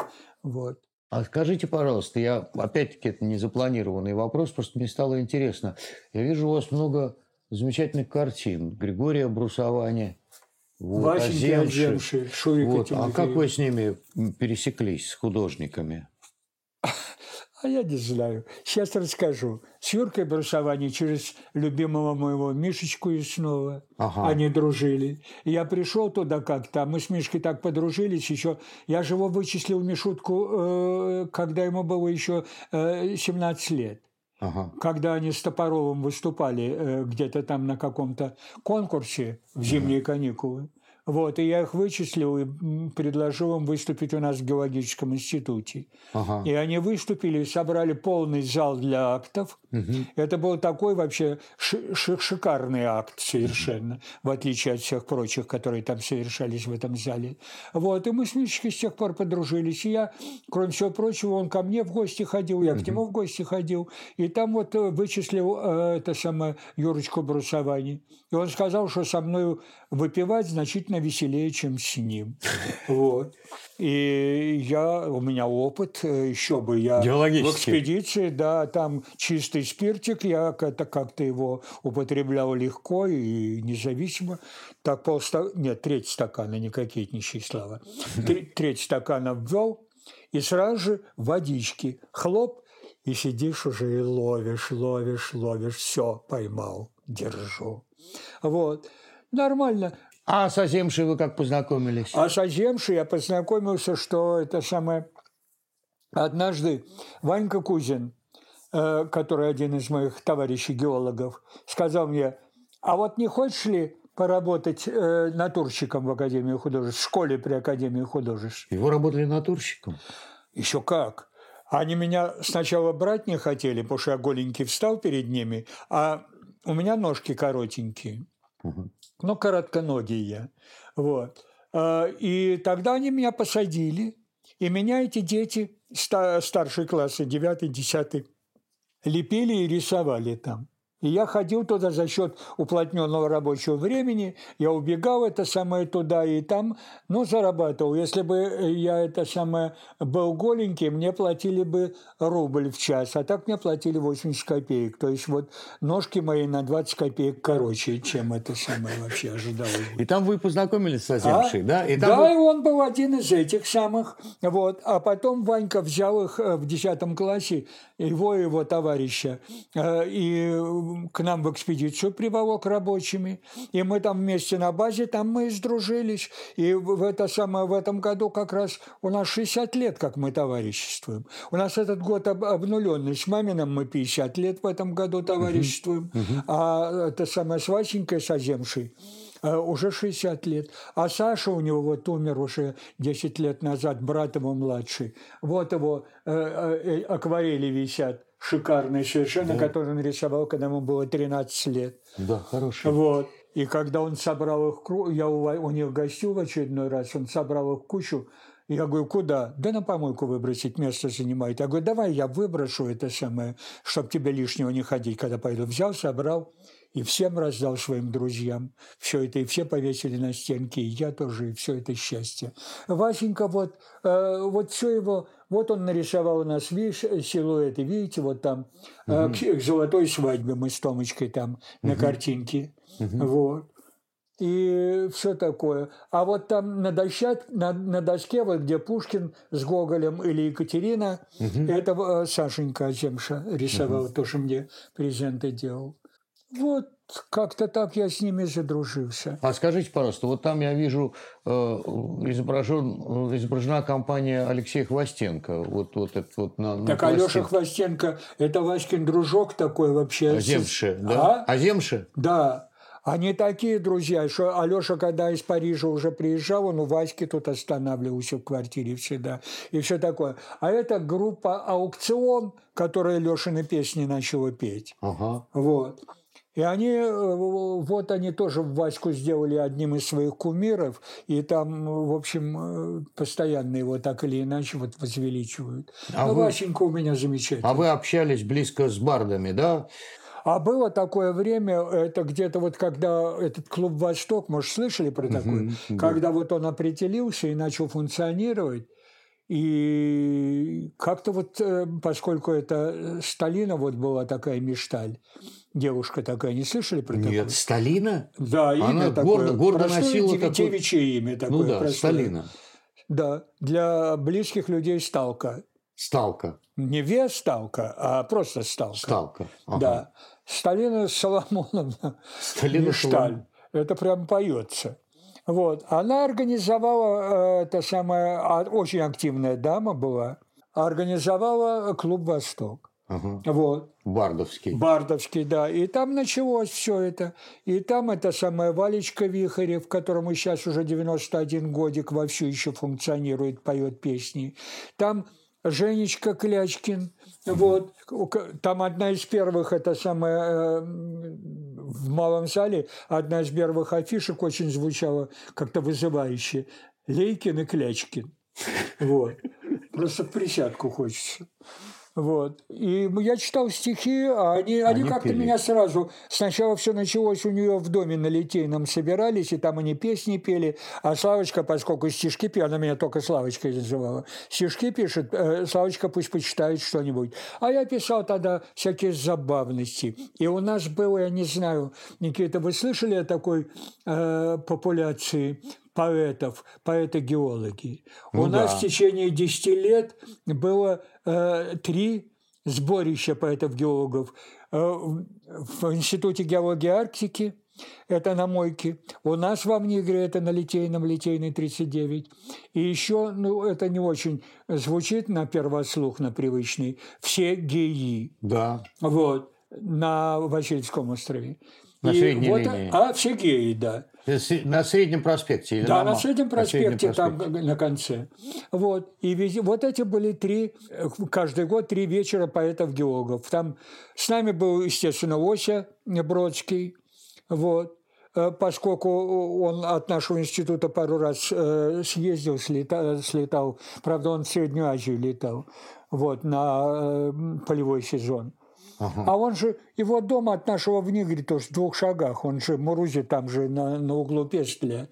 Вот. А скажите, пожалуйста, я опять-таки это не запланированный вопрос, просто мне стало интересно. Я вижу у вас много замечательных картин. Григория Брусовани, вот, Васеньки Шурика Вот. А как вы с ними пересеклись, с художниками? А я не знаю. Сейчас расскажу. С Юркой Брусовани через любимого моего Мишечку и снова Ага. они дружили. И я пришел туда как-то, а мы с Мишкой так подружились еще. Я же его вычислил Мишутку, э, когда ему было еще э, 17 лет. Ага. когда они с Топоровым выступали э, где-то там на каком-то конкурсе в зимние каникулы. Вот, и я их вычислил и предложил им выступить у нас в геологическом институте. Ага. И они выступили, собрали полный зал для актов. Мгм. Это был такой вообще ши- ши- шикарный акт совершенно, в отличие от всех прочих, которые там совершались в этом зале. Вот, и мы с Мишечкой с тех пор подружились. И я, кроме всего прочего, он ко мне в гости ходил, я к нему в гости ходил. И там вот э, вычислил э, это самое Юрочку Брусовани. И он сказал, что со мной выпивать значительно значительно веселее, чем с ним. Вот. И я, у меня опыт, э, еще бы я в экспедиции, да, там чистый спиртик, я это как-то его употреблял легко и независимо. Так полста... нет, треть стакана, не кокетничай, Слава. Треть стакана ввел, и сразу же водички, хлоп, и сидишь уже и ловишь, ловишь, ловишь, все, поймал, держу. Вот. Нормально. А с Аземшей вы как познакомились? А с Аземшей я познакомился, что это самое... Однажды Ванька Кузин, э, который один из моих товарищей геологов, сказал мне, а вот не хочешь ли поработать э, натурщиком в Академии художеств, в школе при Академии художеств? Вы работали натурщиком? Еще как. Они меня сначала брать не хотели, потому что я голенький встал перед ними, а у меня ножки коротенькие. Мгм. Ну, коротконогий я. Вот. А, И тогда они меня посадили, и меня эти дети, ста- старшие классы, 9 10 лепили и рисовали там. И я ходил туда за счет уплотненного рабочего времени, я убегал это самое туда и там, но зарабатывал. Если бы я это самое был голенький, мне платили бы рубль в час, а так мне платили 80 копеек. То есть вот ножки мои на 20 копеек короче, чем это самое вообще ожидалось. И там вы познакомились с Аземшей, А? да? И там да, вы- и он был один из этих самых. Вот. А потом Ванька взял их э, в 10 классе, его и его товарища, э, и э, к нам в экспедицию приволок рабочими. И мы там вместе на базе, там мы и сдружились. И в это самое, в этом году как раз у нас 60 лет, как мы товариществуем. У нас этот год об- обнуленный. С Мамином мы 50 лет в этом году товариществуем. А это самое с Васенькой, с Оземшей, э, уже 60 лет. А Саша у него вот умер уже 10 лет назад, брат его младший. Вот его э, э, акварели висят шикарные совершенно, которые он рисовал, когда ему было 13 лет. Да, хороший. Вот. И когда он собрал их, я у, у них гостил в очередной раз, он собрал их кучу, я говорю, куда? Да на помойку выбросить, место занимает. Я говорю, давай я выброшу это самое, чтобы тебе лишнего не ходить, когда пойду. Взял, собрал и всем раздал своим друзьям. Все это, и все повесили на стенки, и я тоже, и все это счастье. Васенька, вот, э, вот все его, вот он нарисовал у нас, видишь, силуэты, видите, вот там, э, к, к золотой свадьбе мы с Томочкой там на картинке. Вот. И все такое. А вот там на, дощат, на, на доске, вот где Пушкин с Гоголем или Екатерина, это э, Сашенька Земша рисовал, тоже мне презенты делал. Вот как-то так я с ними задружился. А скажите, пожалуйста, вот там я вижу э, изображен, изображена компания Алексея Хвостенко. Вот, вот это вот на, на Так Алеша пластинке. Хвостенко, это Васькин дружок такой вообще. Аземши, да? А? Аземши? Да. Они такие друзья, что Алеша, когда из Парижа уже приезжал, он у Васьки тут останавливался в квартире всегда. И все такое. А это группа «Аукцион», которая Лешины песни начала петь. Ага. Вот. И они, э, вот они тоже Ваську сделали одним из своих кумиров, и там, в общем, э, постоянно его так или иначе вот возвеличивают. А Но вы- Васенька у меня замечательный. А вы общались близко с бардами, да? А было такое время, это где-то вот когда этот клуб «Восток», может, слышали про такой? да. Когда вот он определился и начал функционировать, и как-то вот, э, поскольку это э, Сталина вот была такая Мишталь, девушка такая, не слышали про такое? Нет, Сталина? Да, имя Она такое. гордо- гордо носила деви- такое- девичье имя такое. Ну да, простое. Сталина. Да, для близких людей Сталка. Сталка. Не вес Сталка, а просто Сталка. Сталка. Ага. Да. Сталина Соломоновна Сталина. Соломон- Это прям поется. Вот. Она организовала, э, самая, а, очень активная дама была, организовала клуб «Восток». Ага. Вот. Бардовский. Бардовский, да. И там началось все это. И там это самая Валечка Вихарев, которому сейчас уже 91 годик вовсю еще функционирует, поет песни. Там Женечка Клячкин. Вот. Там одна из первых, это самая э, в малом зале, одна из первых афишек очень звучала как-то вызывающе. Лейкин и Клячкин. Вот. Просто присядку хочется. Вот. И я читал стихи, а они, они, Они как-то меня сразу... Сначала все началось у нее в доме на Литейном собирались, и там они песни пели. А Славочка, поскольку стишки пела, она меня только Славочкой называла, стишки пишет, э, Славочка пусть почитает что-нибудь. А я писал тогда всякие забавности. И у нас было, я не знаю, Никита, вы слышали о такой э, популяции поэтов, поэты-геологи? Ну у нас да. в течение 10 лет было э, три сборища поэтов-геологов э, в Институте геологии Арктики, это на Мойке, у нас во Внигре, это на Литейном, Литейный 39, и еще, ну, это не очень звучит на первослух, на привычный, все геи, Да. вот, на Васильевском острове. На И средней вот, линии. А, все геи, да. С- На Среднем проспекте? или Да, на на Среднем на Среднем проспекте, там проспекте. на конце. Вот. И вези- вот эти были три, э, каждый год три вечера поэтов-геологов. Там с нами был, естественно, Ося Бродский. Вот. Э, Поскольку он от нашего института пару раз э, съездил, слета- слетал, правда, он в Среднюю Азию летал, вот, на э, полевой сезон. А он же, его дом от нашего в Нигре тоже в двух шагах. Он же в Мурузе там же на, на углу Пестля.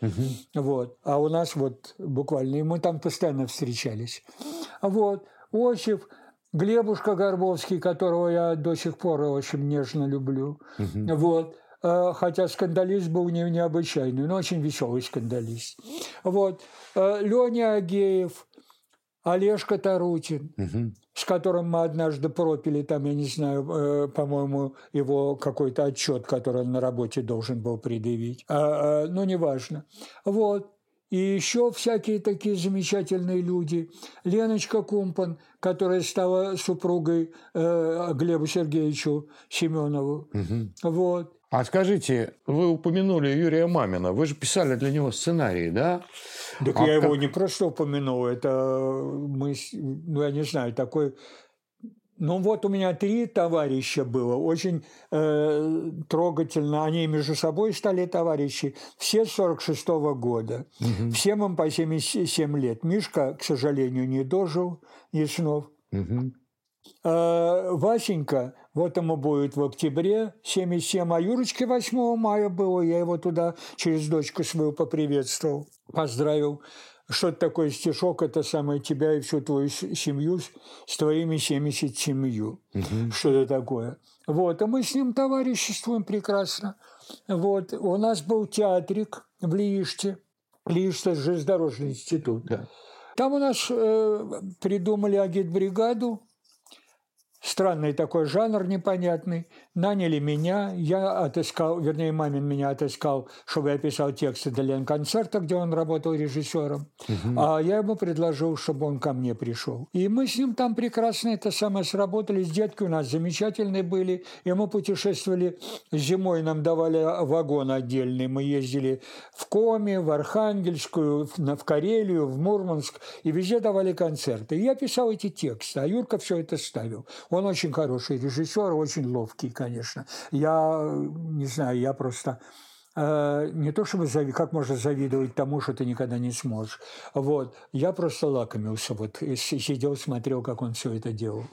Вот. А у нас вот буквально, и мы там постоянно встречались. Вот. Осип, Глебушка Горбовский, которого я до сих пор очень нежно люблю. Вот. Э, Хотя скандалист был не, необычайный, но очень веселый скандалист. Вот. Леня Агеев, Олежка Тарутин Мгм. С которым мы однажды пропили, там, я не знаю, э, по-моему, его какой-то отчет, который он на работе должен был предъявить. А, а, ну, неважно. Вот. И еще всякие такие замечательные люди. Леночка Кумпан, которая стала супругой э, Глебу Сергеевичу Семенову. Вот. А скажите, вы упомянули Юрия Мамина. Вы же писали для него сценарии, да? Так А я его как- не просто упомянул, это мы, ну я не знаю, такой... Ну вот у меня три товарища было, очень э, трогательно. Они между собой стали товарищи. Все 46 года. Всем им по 77 лет. Мишка, к сожалению, не дожил, Яснов. Мгм. Э, Васенька, вот ему будет в октябре 77, а Юрочке 8 мая было, я его туда через дочку свою поприветствовал, поздравил. Что это такое стишок, это самое тебя и всю твою семью с- твоими 77. Что это такое? Вот, а мы с ним товариществуем прекрасно. Вот, у нас был театрик в Лииште. Лииште – железнодорожный институт. Да. Там у нас э, придумали агитбригаду, странный такой жанр непонятный. Наняли меня, я отыскал, вернее, мамин меня отыскал, чтобы я писал тексты для Ленконцерта, где он работал режиссером. А я ему предложил, чтобы он ко мне пришел. И мы с ним там прекрасно это самое сработали. Детки у нас замечательные были. И мы путешествовали зимой, нам давали вагон отдельный. Мы ездили в Коми, в Архангельскую, в Карелию, в Мурманск. И везде давали концерты. И я писал эти тексты, а Юрка все это ставил. Он очень хороший режиссер, очень ловкий, конечно. Я не знаю, я просто э, не то чтобы зави- как можно завидовать тому, что ты никогда не сможешь. Вот. Я просто лакомился, вот сидел, смотрел, как он все это делал.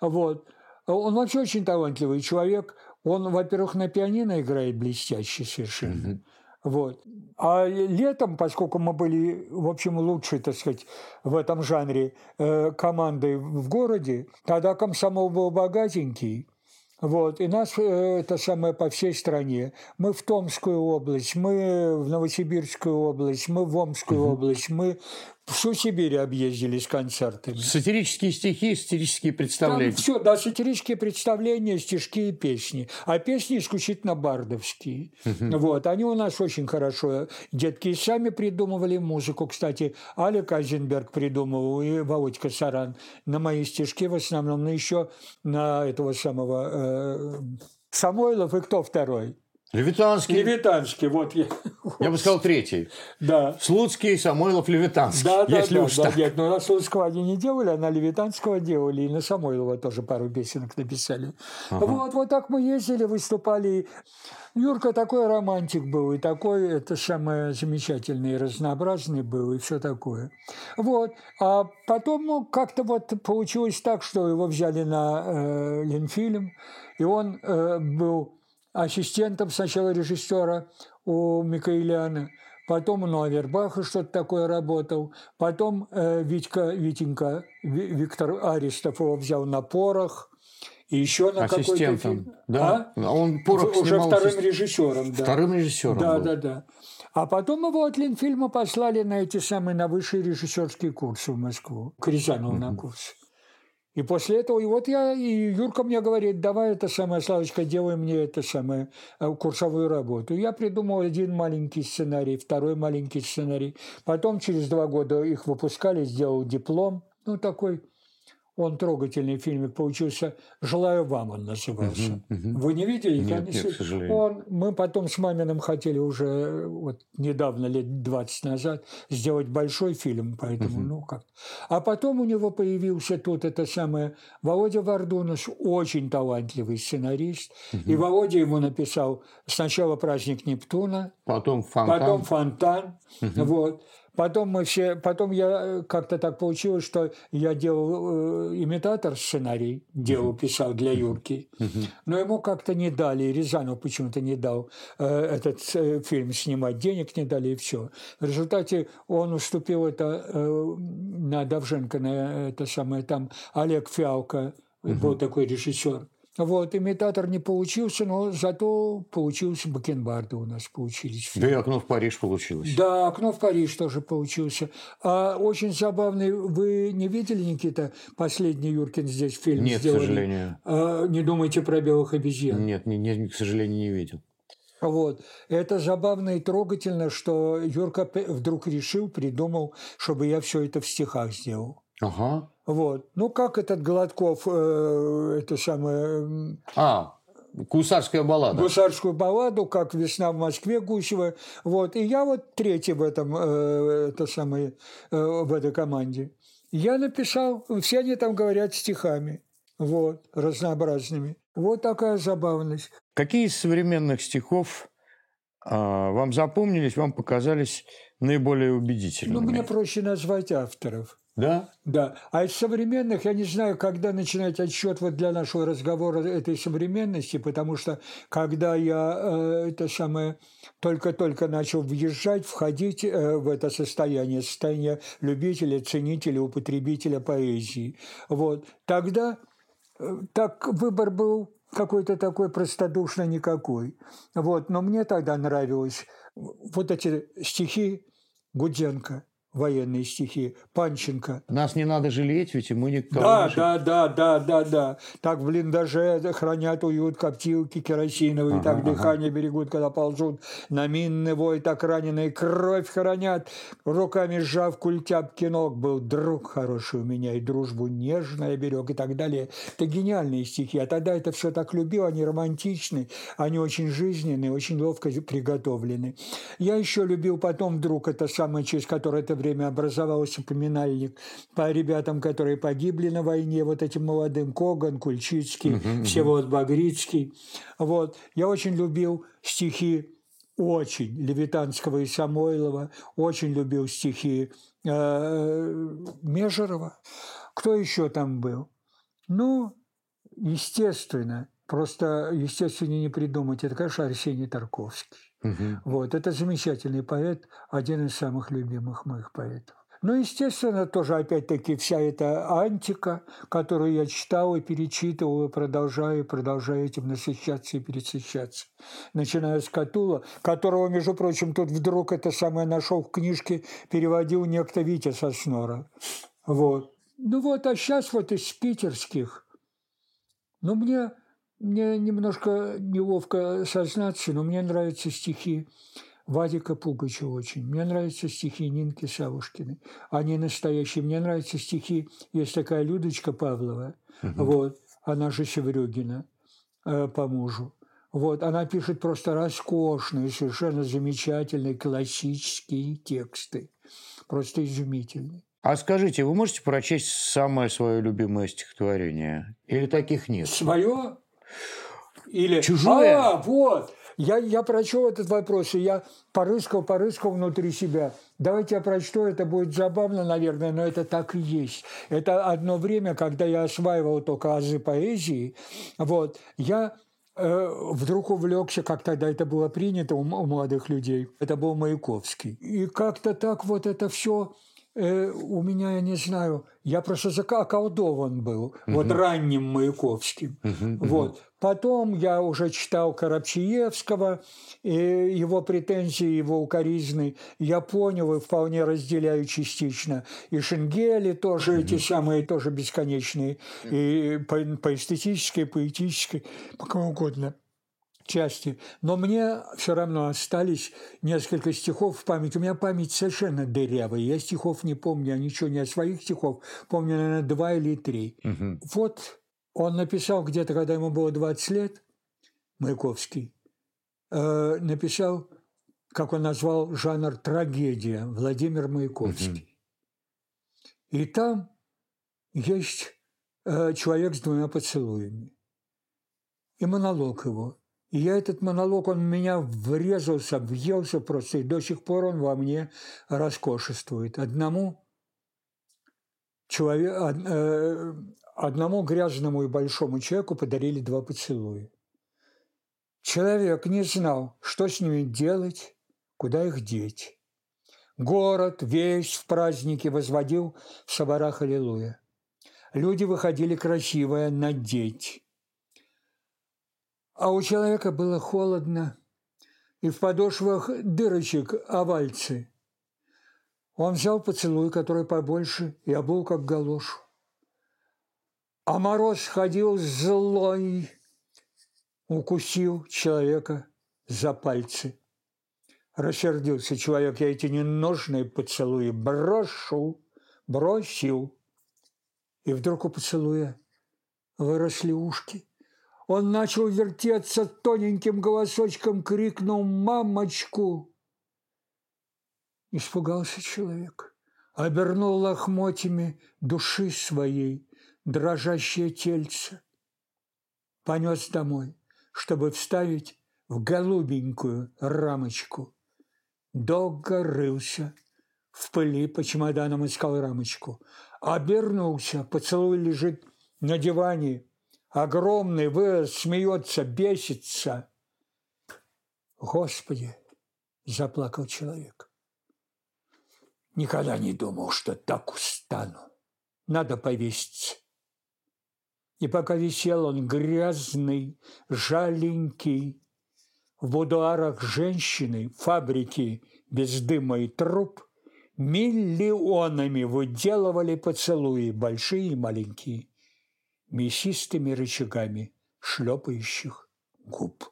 Вот. Он вообще очень талантливый человек. Он, во-первых, на пианино играет блестяще совершенно. Вот. А летом, поскольку мы были, в общем, лучшей, так сказать, в этом жанре э, командой в городе, тогда комсомол был богатенький. Вот, и нас э, это самое по всей стране. Мы в Томскую область, мы в Новосибирскую область, мы в Омскую область, мы всю Сибирь объездили с концертами. Сатирические стихи, сатирические Там представления. все, да, сатирические представления, стишки и песни. А песни исключительно бардовские. Вот, они у нас очень хорошо. Детки и сами придумывали музыку. Кстати, Алик Айзенберг придумывал и Володька Саран на мои стишки в основном, но еще на этого самого э, Самойлов и кто второй? Левитанский. Левитанский, вот я. Я бы сказал третий. Да. Слуцкий, Самойлов, Левитанский. Да, да, если да, уж да, так. нет, ну на Слуцкого они не делали, а на Левитанского делали, и на Самойлова тоже пару песенок написали. Вот, вот так мы ездили, выступали. Юрка такой романтик был, и такой, это самое замечательный, и разнообразный был, и все такое. Вот. А потом ну, как-то вот получилось так, что его взяли на э, Ленфильм, и он э, был ассистентом сначала режиссера у Микаэляна, потом у Авербаха что-то такое работал, потом э, Витька, Витенька, Ви- Виктор Аристов его взял на порох, и еще на какой-то Ассистентом. фильм. Да. А? Он порох Уже снимал вторым ассист- режиссером, да. Вторым режиссером Да, был. да, да. А потом его от Ленфильма послали на эти самые, на высшие режиссерские курсы в Москву, к Рязанову на курс. И после этого, и вот я, и Юрка мне говорит, давай это самое, Славочка, делай мне это самое, э, курсовую работу. Я придумал один маленький сценарий, второй маленький сценарий. Потом через два года их выпускали, сделал диплом. Ну, такой он трогательный фильмик получился. «Желаю вам» он назывался. Вы не видели? Нет, Конечно. нет, к сожалению. Он, мы потом с Маминым хотели уже вот недавно, лет 20 назад, сделать большой фильм, поэтому, ну как. А потом у него появился тут это самое Володя Вардунас, очень талантливый сценарист. И Володя ему написал сначала «Праздник Нептуна», Потом фонтан. потом фонтан, вот. Потом мы все, потом я э, как-то так получилось, что я делал э, имитатор сценарий, делал, писал для Юрки, но ему как-то не дали, Рязанов почему-то не дал э, этот э, фильм снимать, денег не дали и все. В результате он уступил это э, на Давженко, на это самое там Олег Фиалко был такой режиссер. Вот, имитатор не получился, но зато получился бакенбарды у нас получились. Да и окно в Париж получилось. Да, окно в Париж тоже получился. А очень забавный. Вы не видели, Никита, последний Юркин здесь фильм Нет, к сделали? сожалению. А, не думайте про белых обезьян. Нет, не, не- к сожалению, не видел. Вот. Это забавно и трогательно, что Юрка вдруг решил, придумал, чтобы я все это в стихах сделал. Ага. Вот. Ну, как этот Гладков, э, это самое, А, гусарская баллада. гусарскую балладу, как «Весна в Москве» Гусева. Вот. И я вот третий в этом, э, это самое, э, в этой команде. Я написал, все они там говорят стихами, вот, разнообразными. Вот такая забавность. Какие из современных стихов а, вам запомнились, вам показались наиболее Ну, убедительными? мне проще назвать авторов. Да? Да. А из современных, я не знаю, когда начинать отсчет вот для нашего разговора этой современности, потому что когда я э, это самое только-только начал въезжать, входить э, в это состояние, состояние любителя, ценителя, употребителя поэзии, вот, тогда э, так выбор был какой-то такой простодушно никакой. Вот. Но мне тогда нравилось вот эти стихи Гудзенко, военные стихи, Панченко. Нас не надо жалеть, ведь и мы никто Да, не да, да, да, да, да. Так в блиндаже хранят уют коптилки керосиновые, так Ага, дыхание берегут, когда ползут на минный вой, так раненые кровь хранят. Руками сжав культяпки ног, был друг хороший у меня, и дружбу нежная берег, и так далее. Это гениальные стихи. А тогда это все так любил, они романтичны, они очень жизненные, очень ловко приготовлены. Я еще любил потом вдруг это самое, через которое это время образовался поминальник по ребятам, которые погибли на войне, вот этим молодым Коган, Кульчицкий, Всеволод Багрицкий. Вот. Я очень любил стихи очень Левитанского и Самойлова, очень любил стихи э, Межерова. Кто еще там был? Ну, естественно, просто естественно не придумать. Это, конечно, Арсений Тарковский. Мгм. Вот, это замечательный поэт, один из самых любимых моих поэтов. Ну, естественно, тоже, опять-таки, вся эта антика, которую я читал и перечитывал, и продолжаю, и продолжаю этим насыщаться и пересыщаться. Начиная с Катула, которого, между прочим, тут вдруг это самое нашел в книжке, переводил некто Витя Соснора. Вот. Ну вот, а сейчас вот из питерских, ну, мне, мне немножко неловко сознаться, но мне нравятся стихи Вадика Пугача очень. Мне нравятся стихи Нинки Савушкиной. Они настоящие. Мне нравятся стихи, есть такая Людочка Павлова, вот, она же Севрюгина э, по мужу. Вот, она пишет просто роскошные, совершенно замечательные классические тексты. Просто изумительные. А скажите, вы можете прочесть самое свое любимое стихотворение? Или таких нет? Свое? Или... Чужое? А, вот! Я, я прочел этот вопрос, и я порыскал, порыскал внутри себя. Давайте я прочту, это будет забавно, наверное, но это так и есть. Это одно время, когда я осваивал только азы поэзии, вот, я э, вдруг увлекся, как тогда это было принято у, у молодых людей. Это был Маяковский. И как-то так вот это все э, у меня, я не знаю, я просто заколдован был, угу. вот ранним Маяковским. Угу, вот. Потом я уже читал Коробчиевского, и его претензии, его укоризны. Я понял и вполне разделяю частично. И Шенгели тоже, mm-hmm. эти самые, тоже бесконечные. И по, по эстетической, поэтической, по кому угодно части. Но мне все равно остались несколько стихов в памяти. У меня память совершенно дырявая. Я стихов не помню, я ничего не о своих стихов. Помню, наверное, два или три. Угу. Вот он написал где-то, когда ему было 20 лет, Маяковский, э, написал, как он назвал жанр трагедия, Владимир Маяковский. Угу. И там есть э, человек с двумя поцелуями. И монолог его. И я этот монолог, он меня врезался, въелся просто, и до сих пор он во мне роскошествует. Одному человек, э, Одному грязному и большому человеку подарили два поцелуя. Человек не знал, что с ними делать, куда их деть. Город весь в празднике возводил в соборах Аллилуйя. Люди выходили красивое надеть. А у человека было холодно, и в подошвах дырочек овальцы. Он взял поцелуй, который побольше, и обул как галошу. А мороз ходил злой, укусил человека за пальцы. Рассердился человек, я эти ненужные поцелуи брошу, бросил. И вдруг у поцелуя выросли ушки. Он начал вертеться тоненьким голосочком, крикнул «Мамочку!». Испугался человек, обернул лохмотьями души своей, дрожащее тельце. Понес домой, чтобы вставить в голубенькую рамочку. Долго рылся, в пыли по чемоданам искал рамочку. Обернулся, поцелуй лежит на диване. Огромный вырос, смеется, бесится. Господи, заплакал человек. Никогда не думал, что так устану. Надо повеситься. И пока висел он грязный, жаленький, в будуарах женщины, фабрики без дыма и труб, миллионами выделывали поцелуи, большие и маленькие, мясистыми рычагами шлепающих губ.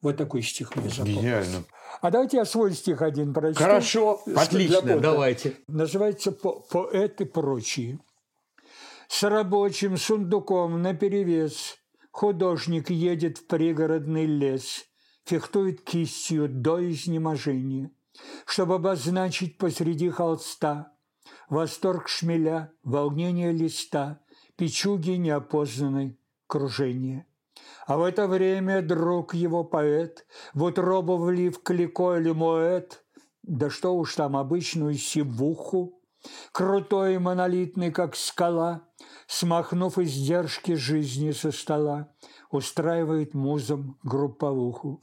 Вот такой стих мне запомнился. Гениально. А давайте я свой стих один прочту. Хорошо, отлично, давайте. Называется «Поэты прочие». С рабочим сундуком наперевес Художник едет в пригородный лес, Фехтует кистью до изнеможения, Чтобы обозначить посреди холста Восторг шмеля, волнение листа, Печуги неопознанной кружение. А в это время друг его поэт, Вот робо влив клико или моэт, Да что уж там обычную сивуху, Крутой и монолитный, как скала, Смахнув издержки жизни со стола, Устраивает музом групповуху.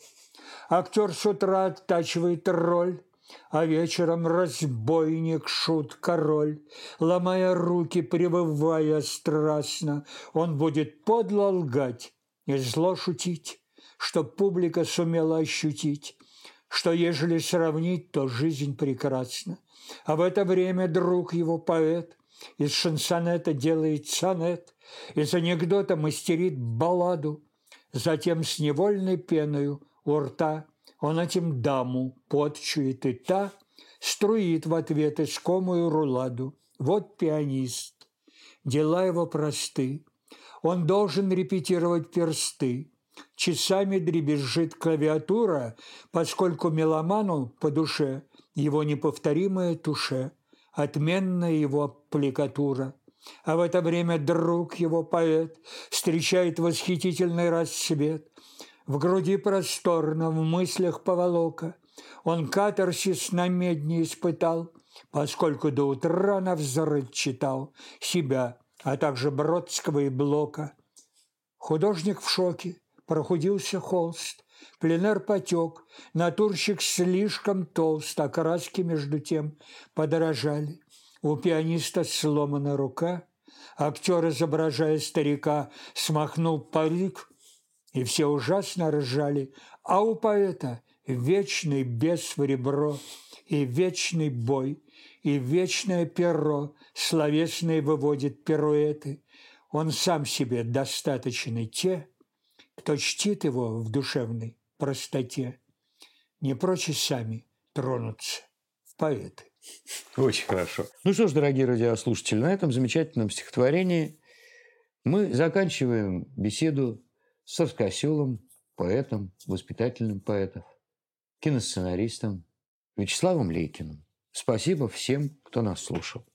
Актер с утра оттачивает роль, а вечером разбойник, шут, король, Ломая руки, пребывая страстно, Он будет подло лгать и зло шутить, Чтоб публика сумела ощутить, Что ежели сравнить, то жизнь прекрасна. А в это время друг его поэт из шансонета делает сонет, из анекдота мастерит балладу, затем с невольной пеною у рта он этим даму подчует, и та струит в ответ искомую руладу. Вот пианист. Дела его просты. Он должен репетировать персты. Часами дребезжит клавиатура, поскольку меломану по душе его неповторимая туше, отменная его аппликатура. А в это время друг его, поэт, встречает восхитительный рассвет. В груди просторно, в мыслях поволока. Он катарсис на медне испытал, поскольку до утра на взрыв читал себя, а также Бродского и Блока. Художник в шоке, прохудился холст, пленер потек, натурщик слишком толст, а краски между тем подорожали. У пианиста сломана рука, актер, изображая старика, смахнул парик, и все ужасно ржали, а у поэта вечный бес в ребро, и вечный бой, и вечное перо словесное выводит пируэты. Он сам себе достаточны те, кто чтит его в душевной простоте, не прочь сами тронуться в поэты. Очень хорошо. Ну что ж, дорогие радиослушатели, на этом замечательном стихотворении мы заканчиваем беседу с раскоселом, поэтом, воспитательным поэтов, киносценаристом Вячеславом Лейкиным. Спасибо всем, кто нас слушал.